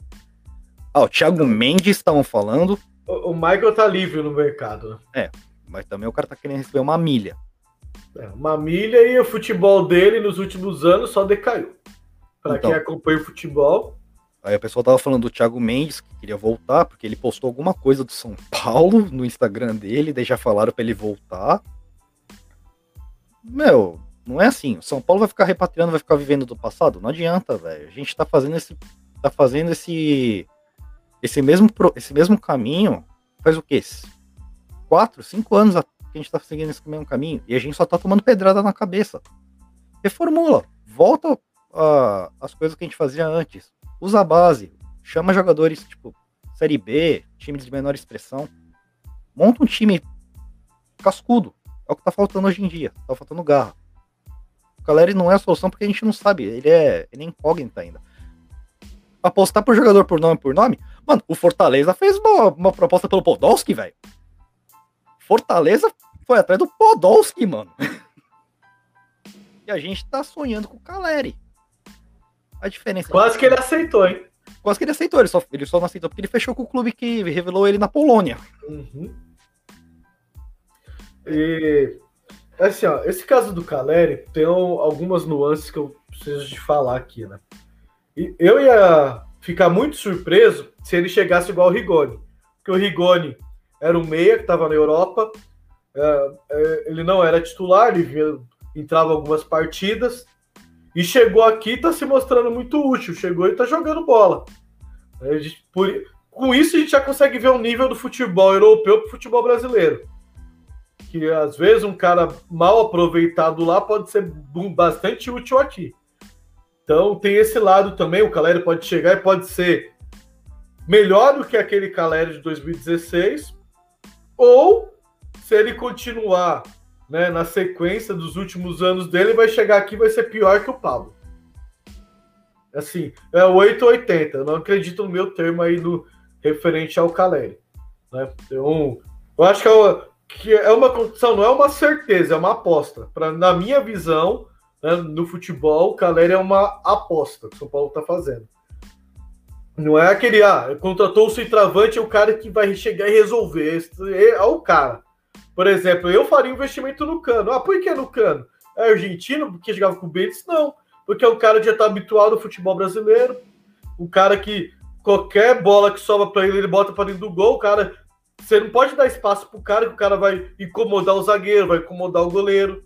Ah, o Thiago Mendes estavam falando, O, o Michael tá livre no mercado. né? mas também o cara tá querendo receber uma milha. É, uma milha e o futebol dele nos últimos anos só decaiu. Para Então. quem acompanha o futebol, Aí o pessoal tava falando do Thiago Mendes, que queria voltar, porque ele postou alguma coisa do São Paulo no Instagram dele, daí já falaram pra ele voltar. Meu, não é assim. O São Paulo vai ficar repatriando, vai ficar vivendo do passado? Não adianta, velho. A gente tá fazendo esse. tá fazendo esse. esse mesmo, esse mesmo caminho faz o quê? Quatro, cinco anos que a gente tá seguindo esse mesmo caminho e a gente só tá tomando pedrada na cabeça. Reformula, volta a- as coisas que a gente fazia antes usa a base, chama jogadores tipo Série B, times de menor expressão, monta um time cascudo. É o que tá faltando hoje em dia, tá faltando garra. O Caleri não é a solução porque a gente não sabe, ele é, ele é incógnito ainda. Apostar por jogador por nome por nome, mano, o Fortaleza fez uma, uma proposta pelo Podolski, velho. Fortaleza foi atrás do Podolski, mano. [LAUGHS] e a gente tá sonhando com o Caleri. A diferença quase que ele aceitou, hein? Quase que ele aceitou, ele só, ele só não aceitou porque ele fechou com o clube que revelou ele na Polônia. Uhum. E assim, ó, esse caso do Caleri tem um- algumas nuances que eu preciso de falar aqui, né? E eu ia ficar muito surpreso se ele chegasse igual o Rigoni. Porque o Rigoni era um meia que estava na Europa, é, é, ele não era titular, ele vinha- entrava algumas partidas, e chegou aqui e tá se mostrando muito útil. Chegou e tá jogando bola. Gente- por- com isso a gente já consegue ver o nível do futebol europeu pro futebol brasileiro. Que às vezes um cara mal aproveitado lá pode ser bastante útil aqui. Então tem esse lado também, o Caleri pode chegar e pode ser melhor do que aquele Caleri de 2016, ou se ele continuar né, na sequência dos últimos anos dele, vai chegar aqui e vai ser pior que o Pablo. Assim, é 8 ou 80. Eu não acredito no meu termo aí no referente ao Caleri. Né? Então, eu acho que é, uma, que é uma condição, não é uma certeza, é uma aposta. Pra, na minha visão, né, no futebol, o Caleri é uma aposta que o São Paulo está fazendo. Não é aquele, ah, contratou o centroavante, é o cara que vai chegar e resolver. Esse É o cara. Por exemplo, eu faria investimento no Cano. Ah, por que no Cano? É argentino porque jogava com o Benítez? Não, porque é um cara que já está habituado ao futebol brasileiro. o cara que qualquer bola que sobra para ele, ele bota para dentro do gol, o cara. Você não pode dar espaço pro cara que o cara vai incomodar o zagueiro, vai incomodar o goleiro.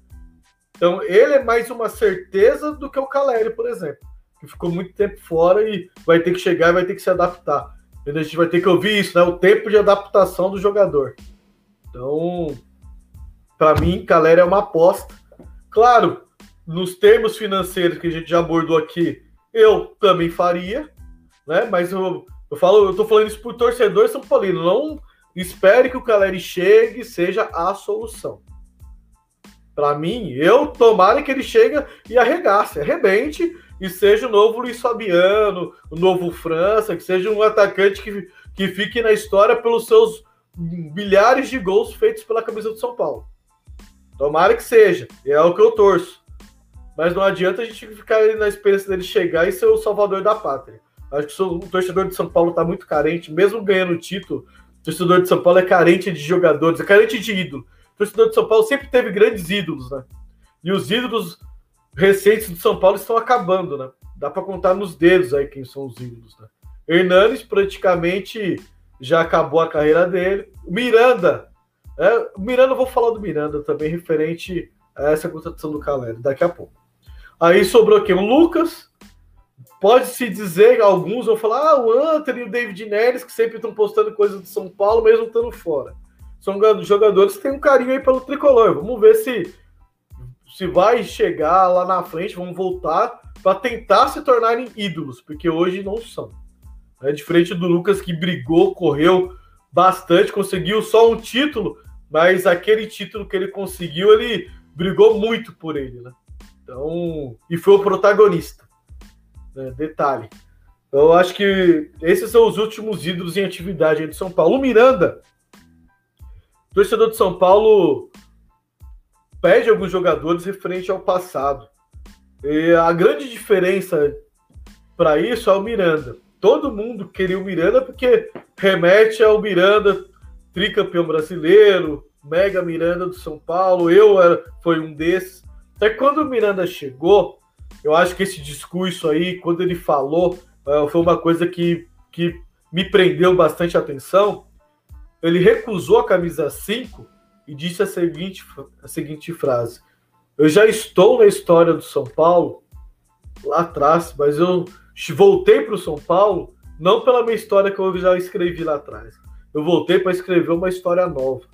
Então, ele é mais uma certeza do que o Caleri, por exemplo, que ficou muito tempo fora e vai ter que chegar e vai ter que se adaptar. A gente vai ter que ouvir isso, né? O tempo de adaptação do jogador. Então, para mim, Caleri é uma aposta. Claro, nos termos financeiros que a gente já abordou aqui, eu também faria, né? Mas eu, eu falo, eu tô falando isso por torcedor São Paulino. Não espere que o Caleri chegue e seja a solução. Para mim, eu tomara que ele chegue e arregace, arrebente e seja o novo Luiz Fabiano, o novo França, que seja um atacante que, que fique na história pelos seus milhares de gols feitos pela camisa do São Paulo. Tomara que seja, é o que eu torço. Mas não adianta a gente ficar na esperança dele chegar e ser o salvador da pátria. Acho que o torcedor de São Paulo está muito carente, mesmo ganhando o título. O torcedor de São Paulo é carente de jogadores, é carente de ídolo. O torcedor de São Paulo sempre teve grandes ídolos, né? E os ídolos recentes do São Paulo estão acabando, né? Dá para contar nos dedos aí quem são os ídolos, né? Hernanes praticamente já acabou a carreira dele. Miranda, é, Miranda, eu vou falar do Miranda também, referente a essa contratação do Caleri, daqui a pouco. Aí sobrou aqui o Lucas. Pode-se dizer, alguns vão falar, ah, o Anthony e o David Neres, que sempre estão postando coisas do São Paulo, mesmo estando fora. São jogadores que têm um carinho aí pelo tricolor. Vamos ver se, se vai chegar lá na frente, vamos voltar para tentar se tornarem ídolos, porque hoje não são. É diferente do Lucas que brigou, correu bastante, conseguiu só um título, mas aquele título que ele conseguiu, ele brigou muito por ele, né? Então, e foi o protagonista. Né? Detalhe. Eu acho que esses são os últimos ídolos em atividade de São Paulo. O Miranda, torcedor de São Paulo, pede alguns jogadores referente ao passado. E a grande diferença para isso é o Miranda. Todo mundo queria o Miranda porque remete ao Miranda, tricampeão brasileiro, mega Miranda do São Paulo. Eu era, foi um desses. Até quando o Miranda chegou, eu acho que esse discurso aí, quando ele falou, uh, foi uma coisa que, que me prendeu bastante atenção. Ele recusou a camisa 5 e disse a seguinte, a seguinte frase: Eu já estou na história do São Paulo lá atrás, mas eu voltei para o São Paulo não pela minha história que eu já escrevi lá atrás. Eu voltei para escrever uma história nova.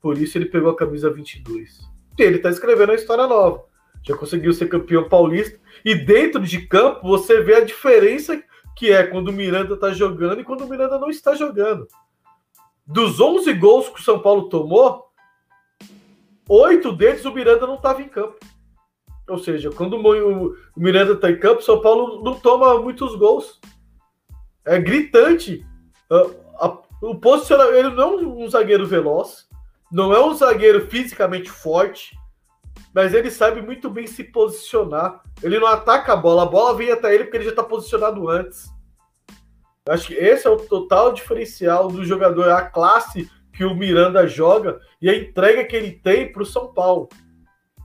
Por isso ele pegou a camisa 22 ele está escrevendo a história nova. Já conseguiu ser campeão paulista. E dentro de campo, você vê a diferença que é quando o Miranda está jogando e quando o Miranda não está jogando. Dos 11 gols que o São Paulo tomou, oito deles o Miranda não estava em campo. Ou seja, quando o Miranda está em campo, o São Paulo não toma muitos gols. É gritante. O posicionamento, ele não é um zagueiro veloz, não é um zagueiro fisicamente forte, mas ele sabe muito bem se posicionar. Ele não ataca a bola, a bola vem até ele porque ele já está posicionado antes. Acho que esse é o total diferencial do jogador, a classe que o Miranda joga e a entrega que ele tem para o São Paulo.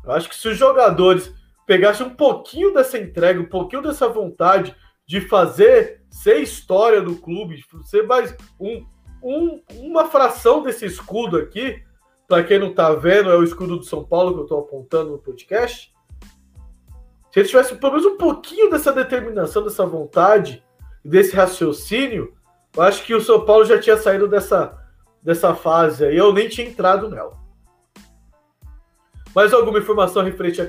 Eu acho que se os jogadores pegassem um pouquinho dessa entrega, um pouquinho dessa vontade de fazer ser história do clube, ser mais um, um, uma fração desse escudo aqui, para quem não está vendo, é o escudo do São Paulo que eu estou apontando no podcast. Se ele tivesse pelo menos um pouquinho dessa determinação, dessa vontade, desse raciocínio, eu acho que o São Paulo já tinha saído dessa, dessa fase aí, eu nem tinha entrado nela. Mais alguma informação referente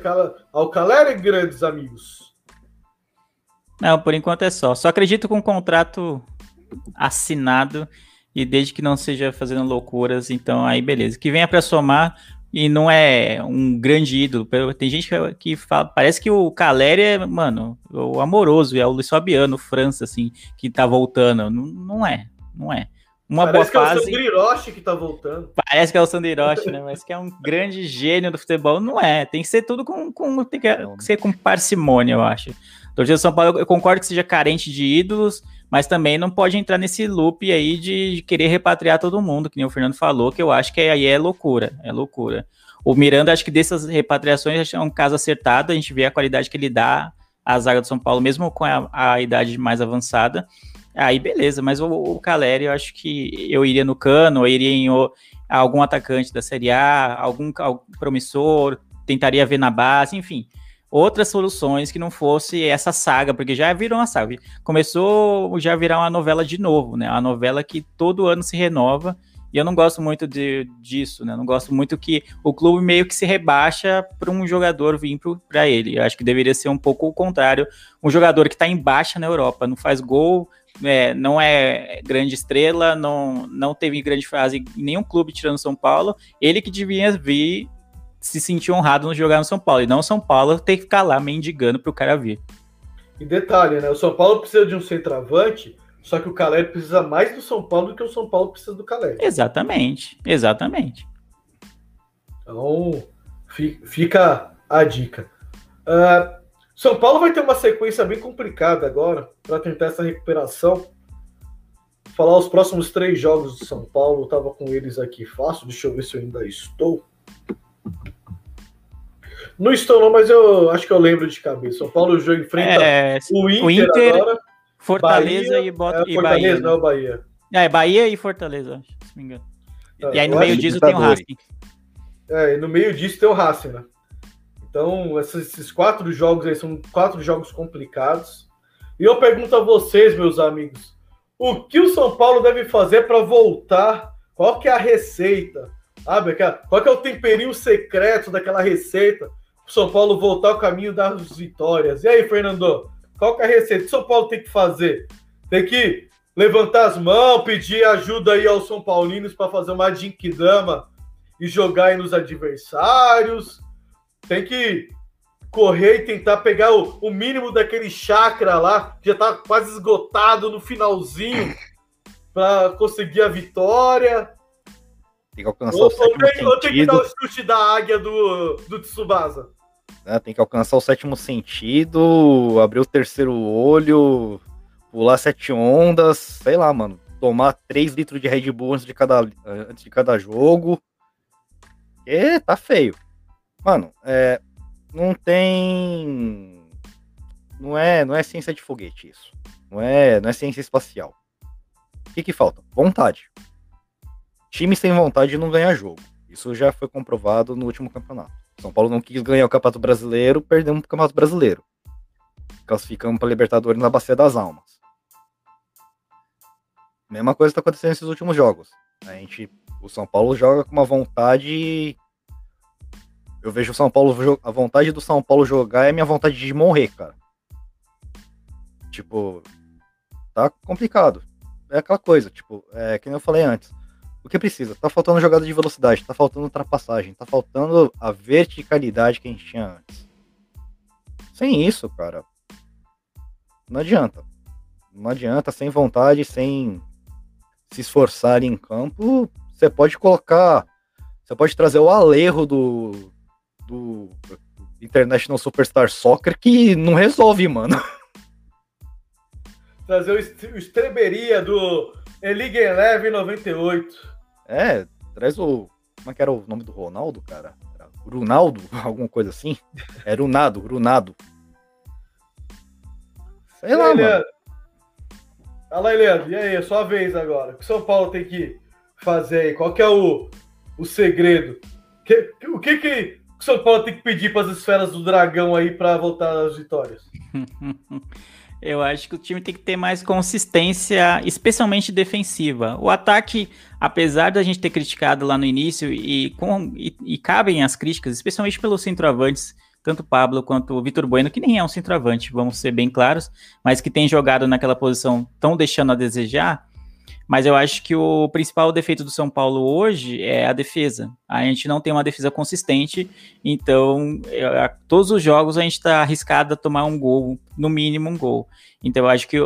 ao Caleri, grandes amigos? Não, por enquanto é só. Só acredito com um contrato assinado e desde que não seja fazendo loucuras, então aí beleza. Que venha para somar e não é um grande ídolo. Tem gente que fala, parece que o Caleri é, mano, o amoroso, é o Luiz Fabiano, França, assim, que tá voltando. Não, não é, não é. Uma Parece boa fase. Parece que é o Sandro Hiroshi que tá voltando. Parece que é o Sandro Hiroshi, né? Mas que é um grande gênio do futebol. Não é. Tem que ser tudo com. com tem que ser com parcimônia, eu acho. Torcida de São Paulo, eu concordo que seja carente de ídolos, mas também não pode entrar nesse loop aí de querer repatriar todo mundo, que nem o Fernando falou, que eu acho que aí é loucura, é loucura. O Miranda, acho que dessas repatriações é um caso acertado, a gente vê a qualidade que ele dá, a zaga do São Paulo, mesmo com a, a idade mais avançada. Aí beleza, mas o, o Caleri eu acho que eu iria no Cano, eu iria em o, algum atacante da Série A, algum, algum promissor, tentaria ver na base, enfim outras soluções que não fosse essa saga, porque já virou uma saga. Começou já virar uma novela de novo, né? Uma novela que todo ano se renova. E eu não gosto muito de, disso, né? não gosto muito que o clube meio que se rebaixa para um jogador vir para ele. Eu acho que deveria ser um pouco o contrário. Um jogador que está em baixa na Europa, não faz gol, é, não é grande estrela, não, não teve grande fase em nenhum clube tirando São Paulo. Ele que devia vir se sentir honrado no jogar no São Paulo. E não o São Paulo ter que ficar lá mendigando pro cara vir. E detalhe, né? O São Paulo precisa de um centroavante, só que o Caleri precisa mais do São Paulo do que o São Paulo precisa do Caleri. Exatamente, exatamente. Então, fica a dica. Uh, São Paulo vai ter uma sequência bem complicada agora para tentar essa recuperação. Falar os próximos três jogos do São Paulo, eu tava com eles aqui fácil, deixa eu ver se eu ainda estou. Não estou, não, mas eu acho que eu lembro de cabeça. São Paulo já enfrenta é, o Inter, o Inter agora, Fortaleza Bahia, e, Bota, é, e Bahia. Não, é Bahia. É, Bahia e Fortaleza, se não me engano. É, e aí no meio disso tem o Racing. É, e no meio disso tem o Racing, né? Então, esses, quatro jogos aí são quatro jogos complicados. E eu pergunto a vocês, meus amigos, o que o São Paulo deve fazer para voltar? Qual que é a receita? Sabe? Qual que é o temperinho secreto daquela receita São Paulo voltar ao caminho das vitórias. E aí, Fernando, qual que é a receita que o São Paulo tem que fazer? Tem que levantar as mãos, pedir ajuda aí aos São Paulinos para fazer uma Jinkidama e jogar aí nos adversários. Tem que correr e tentar pegar o, o mínimo daquele chakra lá, que já tá quase esgotado no finalzinho, [COUGHS] para conseguir a vitória. Tem que alcançar ou, o sétimo ou tem, ou tem que dar o chute da águia do, do Tsubasa. Né? Tem que alcançar o sétimo sentido, abrir o terceiro olho, pular sete ondas, sei lá, mano. Tomar 3 litros de Red Bull antes de cada, antes de cada jogo. E tá feio. Mano, é, não tem. Não é, não é ciência de foguete isso. Não é, não é ciência espacial. O que, que falta? Vontade. Time sem vontade não ganha jogo. Isso já foi comprovado no último campeonato. São Paulo não quis ganhar o Campeonato Brasileiro, perdemos o Campeonato Brasileiro. Classificamos para Libertadores na Bacia das Almas. Mesma coisa está acontecendo nesses últimos jogos. A gente, o São Paulo joga com uma vontade. Eu vejo o São Paulo. A vontade do São Paulo jogar é minha vontade de morrer, cara. Tipo, tá complicado. É aquela coisa, tipo, é que eu falei antes. O que precisa? Tá faltando jogada de velocidade, tá faltando ultrapassagem, tá faltando a verticalidade que a gente tinha antes. Sem isso, cara, não adianta. Não adianta, sem vontade, sem se esforçar em campo, você pode colocar. Você pode trazer o alerro do, do International Superstar Soccer que não resolve, mano. [LAUGHS] Trazer o estreberia do League Eleven 98. É, traz o. Como é que era o nome do Ronaldo, cara? Era Ronaldo? [LAUGHS] Alguma coisa assim? Era o Nado, Runado. Sei lá, mano. Fala aí, Leandro. E aí, é sua vez agora. O que São Paulo tem que fazer aí? Qual que é o, o segredo? Que, o que que o São Paulo tem que pedir para as esferas do dragão aí para voltar às vitórias? [LAUGHS] Eu acho que o time tem que ter mais consistência, especialmente defensiva. O ataque, apesar da gente ter criticado lá no início, e, com, e, e cabem as críticas, especialmente pelos centroavantes, tanto o Pablo quanto o Vitor Bueno, que nem é um centroavante, vamos ser bem claros, mas que tem jogado naquela posição tão deixando a desejar, mas eu acho que o principal defeito do São Paulo hoje é a defesa. A gente não tem uma defesa consistente, então é, todos os jogos a gente está arriscado a tomar um gol, no mínimo um gol. Então eu acho que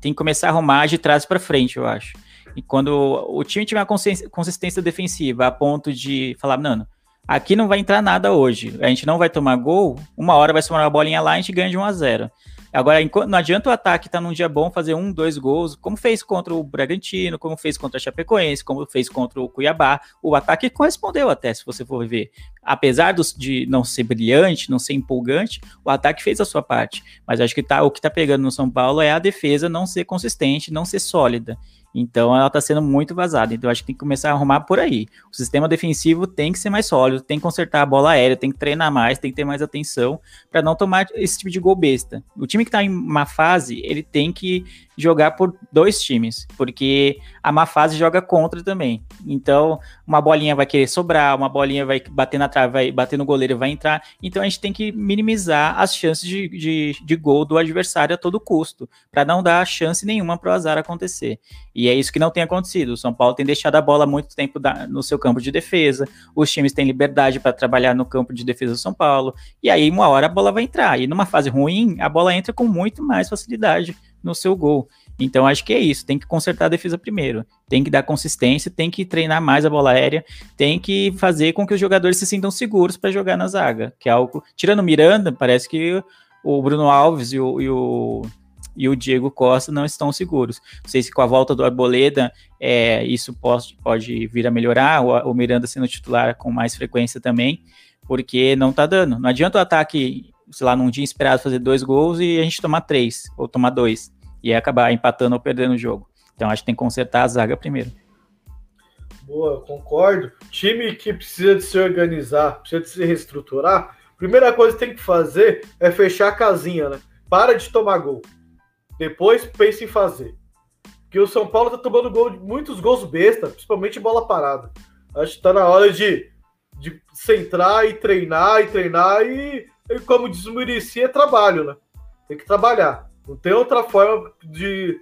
tem que começar a arrumar de trás para frente, eu acho. E quando o time tiver uma consistência defensiva a ponto de falar, não, aqui não vai entrar nada hoje, a gente não vai tomar gol, uma hora vai somar uma bolinha lá e a gente ganha de 1 a 0 Agora, não adianta o ataque estar tá num dia bom fazer um, dois gols, como fez contra o Bragantino, como fez contra a Chapecoense, como fez contra o Cuiabá. O ataque correspondeu até, se você for ver. Apesar dos, de não ser brilhante, não ser empolgante, o ataque fez a sua parte. Mas acho que tá, o que tá pegando no São Paulo é a defesa não ser consistente, não ser sólida. Então ela está sendo muito vazada. Então acho que tem que começar a arrumar por aí. O sistema defensivo tem que ser mais sólido, tem que consertar a bola aérea, tem que treinar mais, tem que ter mais atenção para não tomar esse tipo de gol besta. O time que está em uma fase, ele tem que jogar por dois times, porque a má fase joga contra também. Então, uma bolinha vai querer sobrar, uma bolinha vai bater na trave, vai bater no goleiro vai entrar. Então, a gente tem que minimizar as chances de, de, de gol do adversário a todo custo, para não dar chance nenhuma para o azar acontecer. E é isso que não tem acontecido. O São Paulo tem deixado a bola muito tempo da, no seu campo de defesa, os times têm liberdade para trabalhar no campo de defesa do São Paulo, e aí, uma hora a bola vai entrar. E numa fase ruim, a bola entra com muito mais facilidade no seu gol. Então acho que é isso, tem que consertar a defesa primeiro, tem que dar consistência, tem que treinar mais a bola aérea, tem que fazer com que os jogadores se sintam seguros para jogar na zaga, que é algo. Tirando o Miranda, parece que o Bruno Alves e o, e o, e o Diego Costa não estão seguros. Não sei se com a volta do Arboleda é, isso pode, pode vir a melhorar, o, o Miranda sendo titular com mais frequência também, porque não tá dando. Não adianta o ataque, sei lá, num dia esperado fazer dois gols e a gente tomar três, ou tomar dois e acabar empatando ou perdendo o jogo. Então acho que tem que consertar a zaga primeiro. Boa, concordo. Time que precisa de se organizar, precisa de se reestruturar, primeira coisa que tem que fazer é fechar a casinha, né? Para de tomar gol. Depois pense em fazer. Porque o São Paulo tá tomando gol, muitos gols besta, principalmente bola parada. Acho que tá na hora de, de centrar e treinar e treinar e, e como diz o Murici, é trabalho, né? Tem que trabalhar. Não tem outra forma de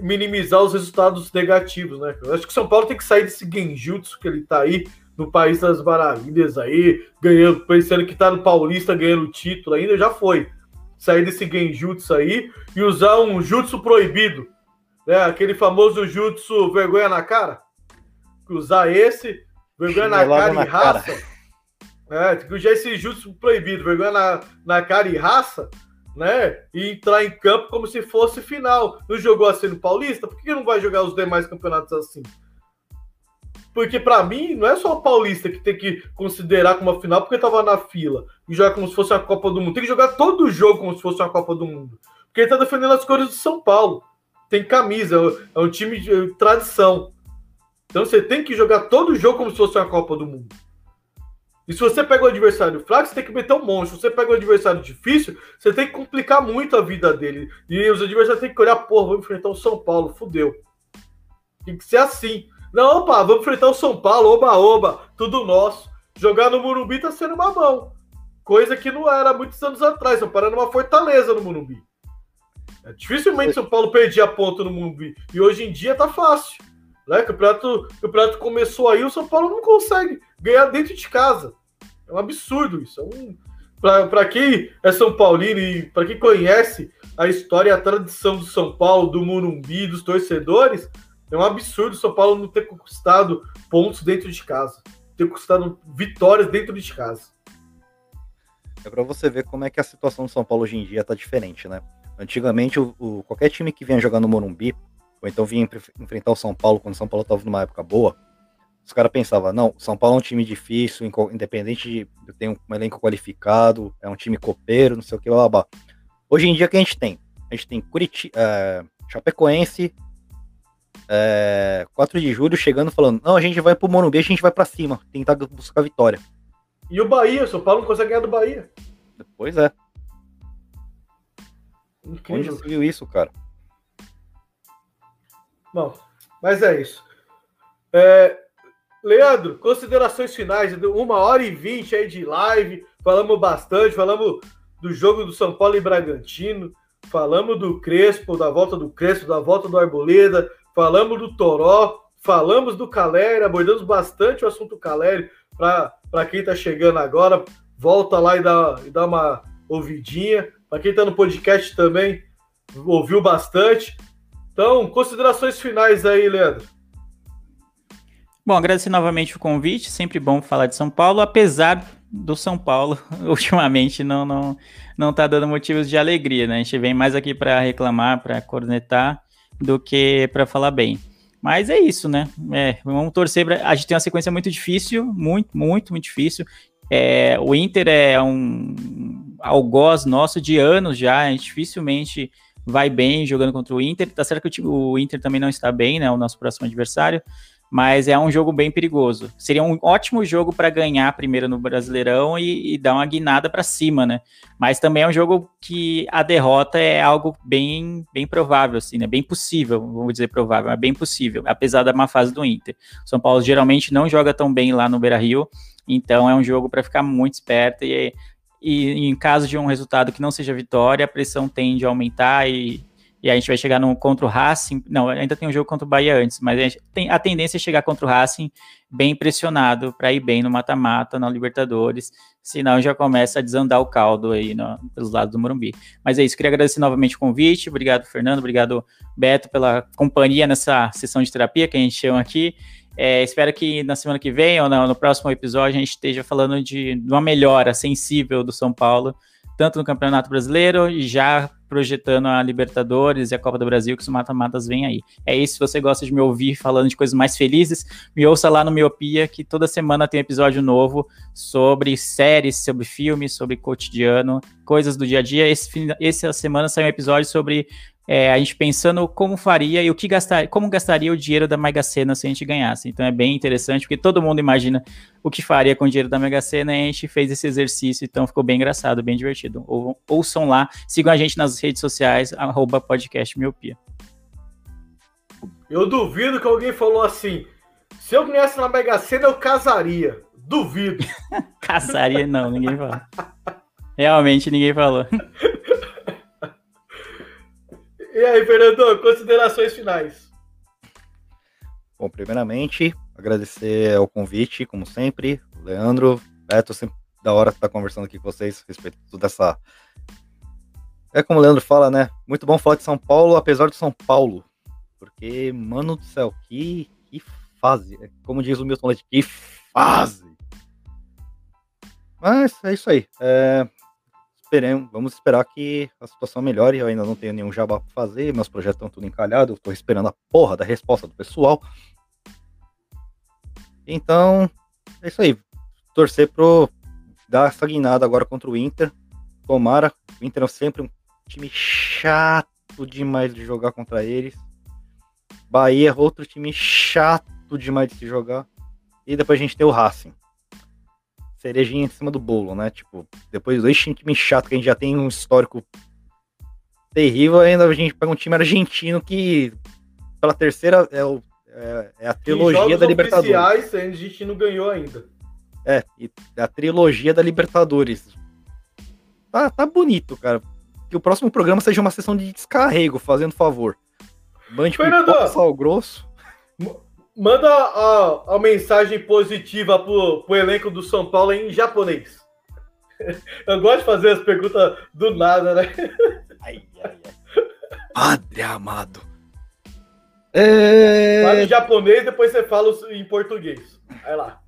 minimizar os resultados negativos, né? Eu acho que o São Paulo tem que sair desse genjutsu que ele tá aí no país das maravilhas aí, ganhando, pensando que tá no Paulista ganhando título ainda, já foi. Sair desse genjutsu aí e usar um jutsu proibido, né? Aquele famoso jutsu vergonha na cara. Usar esse, vergonha na cara na e raça. Cara. É, tem que usar esse jutsu proibido, vergonha na, na cara e raça né? E entrar em campo como se fosse final. Não jogou assim no Paulista? Por que não vai jogar os demais campeonatos assim? Porque para mim não é só o Paulista que tem que considerar como uma final porque estava na fila e jogar como se fosse a Copa do Mundo. Tem que jogar todo o jogo como se fosse uma Copa do Mundo. Porque ele tá defendendo as cores do São Paulo. Tem camisa, é um time de tradição. Então você tem que jogar todo o jogo como se fosse uma Copa do Mundo. E se você pega o adversário fraco, você tem que meter um monstro. Se você pega o adversário difícil, você tem que complicar muito a vida dele. E os adversários têm que olhar, porra, vamos enfrentar o São Paulo, fudeu. Tem que ser assim. Não, opa, vamos enfrentar o São Paulo, oba, oba, tudo nosso. Jogar no Murumbi tá sendo uma mão. Coisa que não era muitos anos atrás. Paulo era uma fortaleza no Murumbi. É, dificilmente São Paulo perdia ponto no Murumbi. E hoje em dia tá fácil. Né? O campeonato, o campeonato começou aí, o São Paulo não consegue ganhar dentro de casa. É um absurdo isso. É um... Para quem é São Paulino e para quem conhece a história e a tradição do São Paulo, do Murumbi, dos torcedores, é um absurdo o São Paulo não ter conquistado pontos dentro de casa, ter conquistado vitórias dentro de casa. É para você ver como é que a situação do São Paulo hoje em dia tá diferente, né? Antigamente, o, o, qualquer time que vinha jogar no Morumbi, ou então vinha enfrentar o São Paulo quando o São Paulo estava numa época boa, os caras pensavam, não, São Paulo é um time difícil, independente de ter um, um elenco qualificado, é um time copeiro, não sei o que, blá, blá. Hoje em dia, o que a gente tem? A gente tem Curitiba, é, Chapecoense, é, 4 de julho chegando falando, não, a gente vai pro Morumbi, a gente vai para cima, tentar buscar vitória. E o Bahia, o São Paulo não consegue ganhar do Bahia. Pois é. Incrível. Onde você viu isso, cara? Bom, mas é isso. É, Leandro, considerações finais, uma hora e vinte aí de live, falamos bastante, falamos do jogo do São Paulo e Bragantino, falamos do Crespo, da volta do Crespo, da volta do Arboleda, falamos do Toró, falamos do Caleri, abordamos bastante o assunto Caleri, para quem está chegando agora, volta lá e dá, e dá uma ouvidinha, para quem está no podcast também, ouviu bastante. Então, considerações finais aí, Leandro. Bom, agradecer novamente o convite, sempre bom falar de São Paulo, apesar do São Paulo [LAUGHS] ultimamente não não não tá dando motivos de alegria, né? A gente vem mais aqui para reclamar, para cornetar do que para falar bem. Mas é isso, né? É, vamos torcer pra... A gente tem uma sequência muito difícil, muito, muito, muito difícil. É, o Inter é um algoz nosso de anos já, a gente dificilmente vai bem jogando contra o Inter. Tá certo que o, o Inter também não está bem, né? O nosso próximo adversário mas é um jogo bem perigoso. Seria um ótimo jogo para ganhar primeiro no Brasileirão e, e dar uma guinada para cima, né? Mas também é um jogo que a derrota é algo bem, bem provável, assim, né? Bem possível, vamos dizer provável, é bem possível, apesar da má fase do Inter. São Paulo geralmente não joga tão bem lá no Beira-Rio, então é um jogo para ficar muito esperto e, e em caso de um resultado que não seja vitória, a pressão tende a aumentar e e a gente vai chegar no contra o Racing. Não, ainda tem um jogo contra o Bahia antes, mas a, gente tem, a tendência é chegar contra o Racing bem pressionado para ir bem no mata-mata, na Libertadores. Senão já começa a desandar o caldo aí no, pelos lados do Morumbi. Mas é isso, queria agradecer novamente o convite. Obrigado, Fernando. Obrigado, Beto, pela companhia nessa sessão de terapia que a gente chama aqui. É, espero que na semana que vem ou no, no próximo episódio a gente esteja falando de, de uma melhora sensível do São Paulo tanto no Campeonato Brasileiro e já projetando a Libertadores e a Copa do Brasil, que os mata-matas vêm aí. É isso, se você gosta de me ouvir falando de coisas mais felizes, me ouça lá no Miopia, que toda semana tem episódio novo sobre séries, sobre filmes, sobre cotidiano, coisas do dia a dia. Esse, essa semana saiu um episódio sobre é, a gente pensando como faria e o que gastar, como gastaria o dinheiro da Mega Sena se a gente ganhasse. Então é bem interessante, porque todo mundo imagina o que faria com o dinheiro da Mega Sena e a gente fez esse exercício, então ficou bem engraçado, bem divertido. Ou, ouçam lá, sigam a gente nas redes sociais, arroba podcast miopia. Eu duvido que alguém falou assim, se eu ganhasse na Mega Sena eu casaria. Duvido. [LAUGHS] casaria não, ninguém falou. Realmente ninguém falou. [LAUGHS] E aí, Fernando, considerações finais. Bom, primeiramente, agradecer ao convite, como sempre. Leandro, Beto, sempre da hora estar conversando aqui com vocês a respeito de toda essa. É como o Leandro fala, né? Muito bom falar de São Paulo, apesar de São Paulo. Porque, mano do céu, que, que fase. É como diz o Milton Leite, que fase. Mas é isso aí. É, esperemos, vamos esperar que a situação melhore. Eu ainda não tenho nenhum jabá para fazer, meus projetos estão tudo encalhados, estou esperando a porra da resposta do pessoal. Então, é isso aí. Torcer pro dar essa guinada agora contra o Inter. Tomara. O Inter é sempre um time chato demais de jogar contra eles. Bahia, outro time chato demais de se jogar. E depois a gente tem o Racing cerejinha em cima do bolo, né? Tipo, depois dos dois times chato que a gente já tem um histórico terrível, ainda a gente pega um time argentino que pela terceira é, o, é, é a trilogia da Libertadores. a gente não ganhou ainda. É, a trilogia da Libertadores. Tá, tá bonito, cara. Que o próximo programa seja uma sessão de descarrego, fazendo favor. Band Fernando, sal grosso. Manda a, a mensagem positiva pro, pro elenco do São Paulo em japonês. [LAUGHS] Eu gosto de fazer as perguntas do nada, né? [LAUGHS] Ai, ai, ai. Padre amado. É... Fala em japonês, depois você fala em português. Vai lá.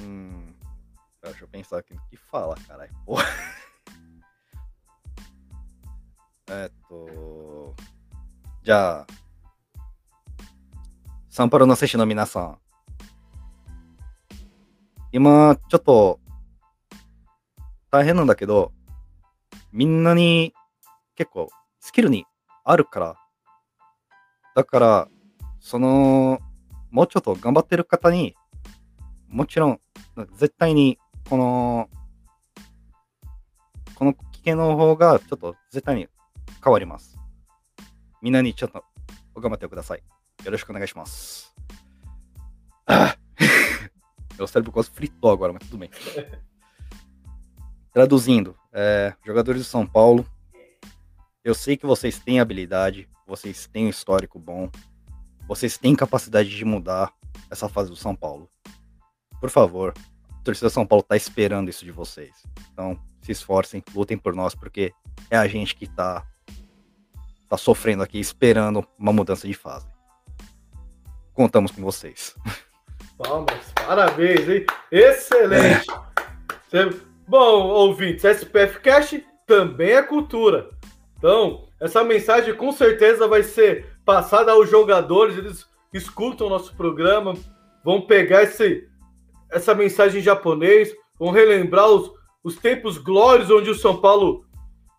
Hum, deixa eu pensar aqui no que fala, caralho. [LAUGHS] É, tô... Já サンパルの選手の皆さん、今、ちょっと、大変なんだけど、みんなに結構スキルにあるから、だから、その、もうちょっと頑張ってる方に、もちろん、絶対に、この、この危険の方が、ちょっと絶対に変わります。みんなにちょっと頑張ってください。よろしくお願いします。Ah! [LAUGHS] Meu cérebro quase fritou agora, mas tudo bem. Traduzindo, é, jogadores de São Paulo, eu sei que vocês têm habilidade, vocês têm um histórico bom, vocês têm capacidade de mudar essa fase do São Paulo. Por favor, a torcida São Paulo tá esperando isso de vocês. Então, se esforcem, lutem por nós, porque é a gente que tá, tá sofrendo aqui, esperando uma mudança de fase contamos com vocês. palmas. Parabéns, hein? Excelente. Bom, ouvintes, SPF Cash também é cultura. Então, essa mensagem com certeza vai ser passada aos jogadores, eles escutam o nosso programa, vão pegar esse, essa mensagem em japonês, vão relembrar os, os tempos glórios onde o São Paulo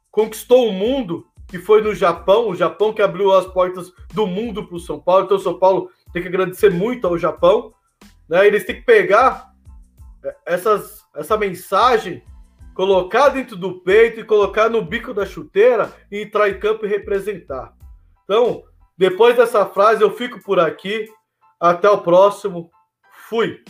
conquistou o mundo, que foi no Japão, o Japão que abriu as portas do mundo para o São Paulo. Então, o São Paulo tem que agradecer muito ao Japão. Né? Eles têm que pegar é, essas, essa mensagem, colocar dentro do peito e colocar no bico da chuteira e entrar em campo e representar. Então, depois dessa frase, eu fico por aqui. Até o próximo. Fui.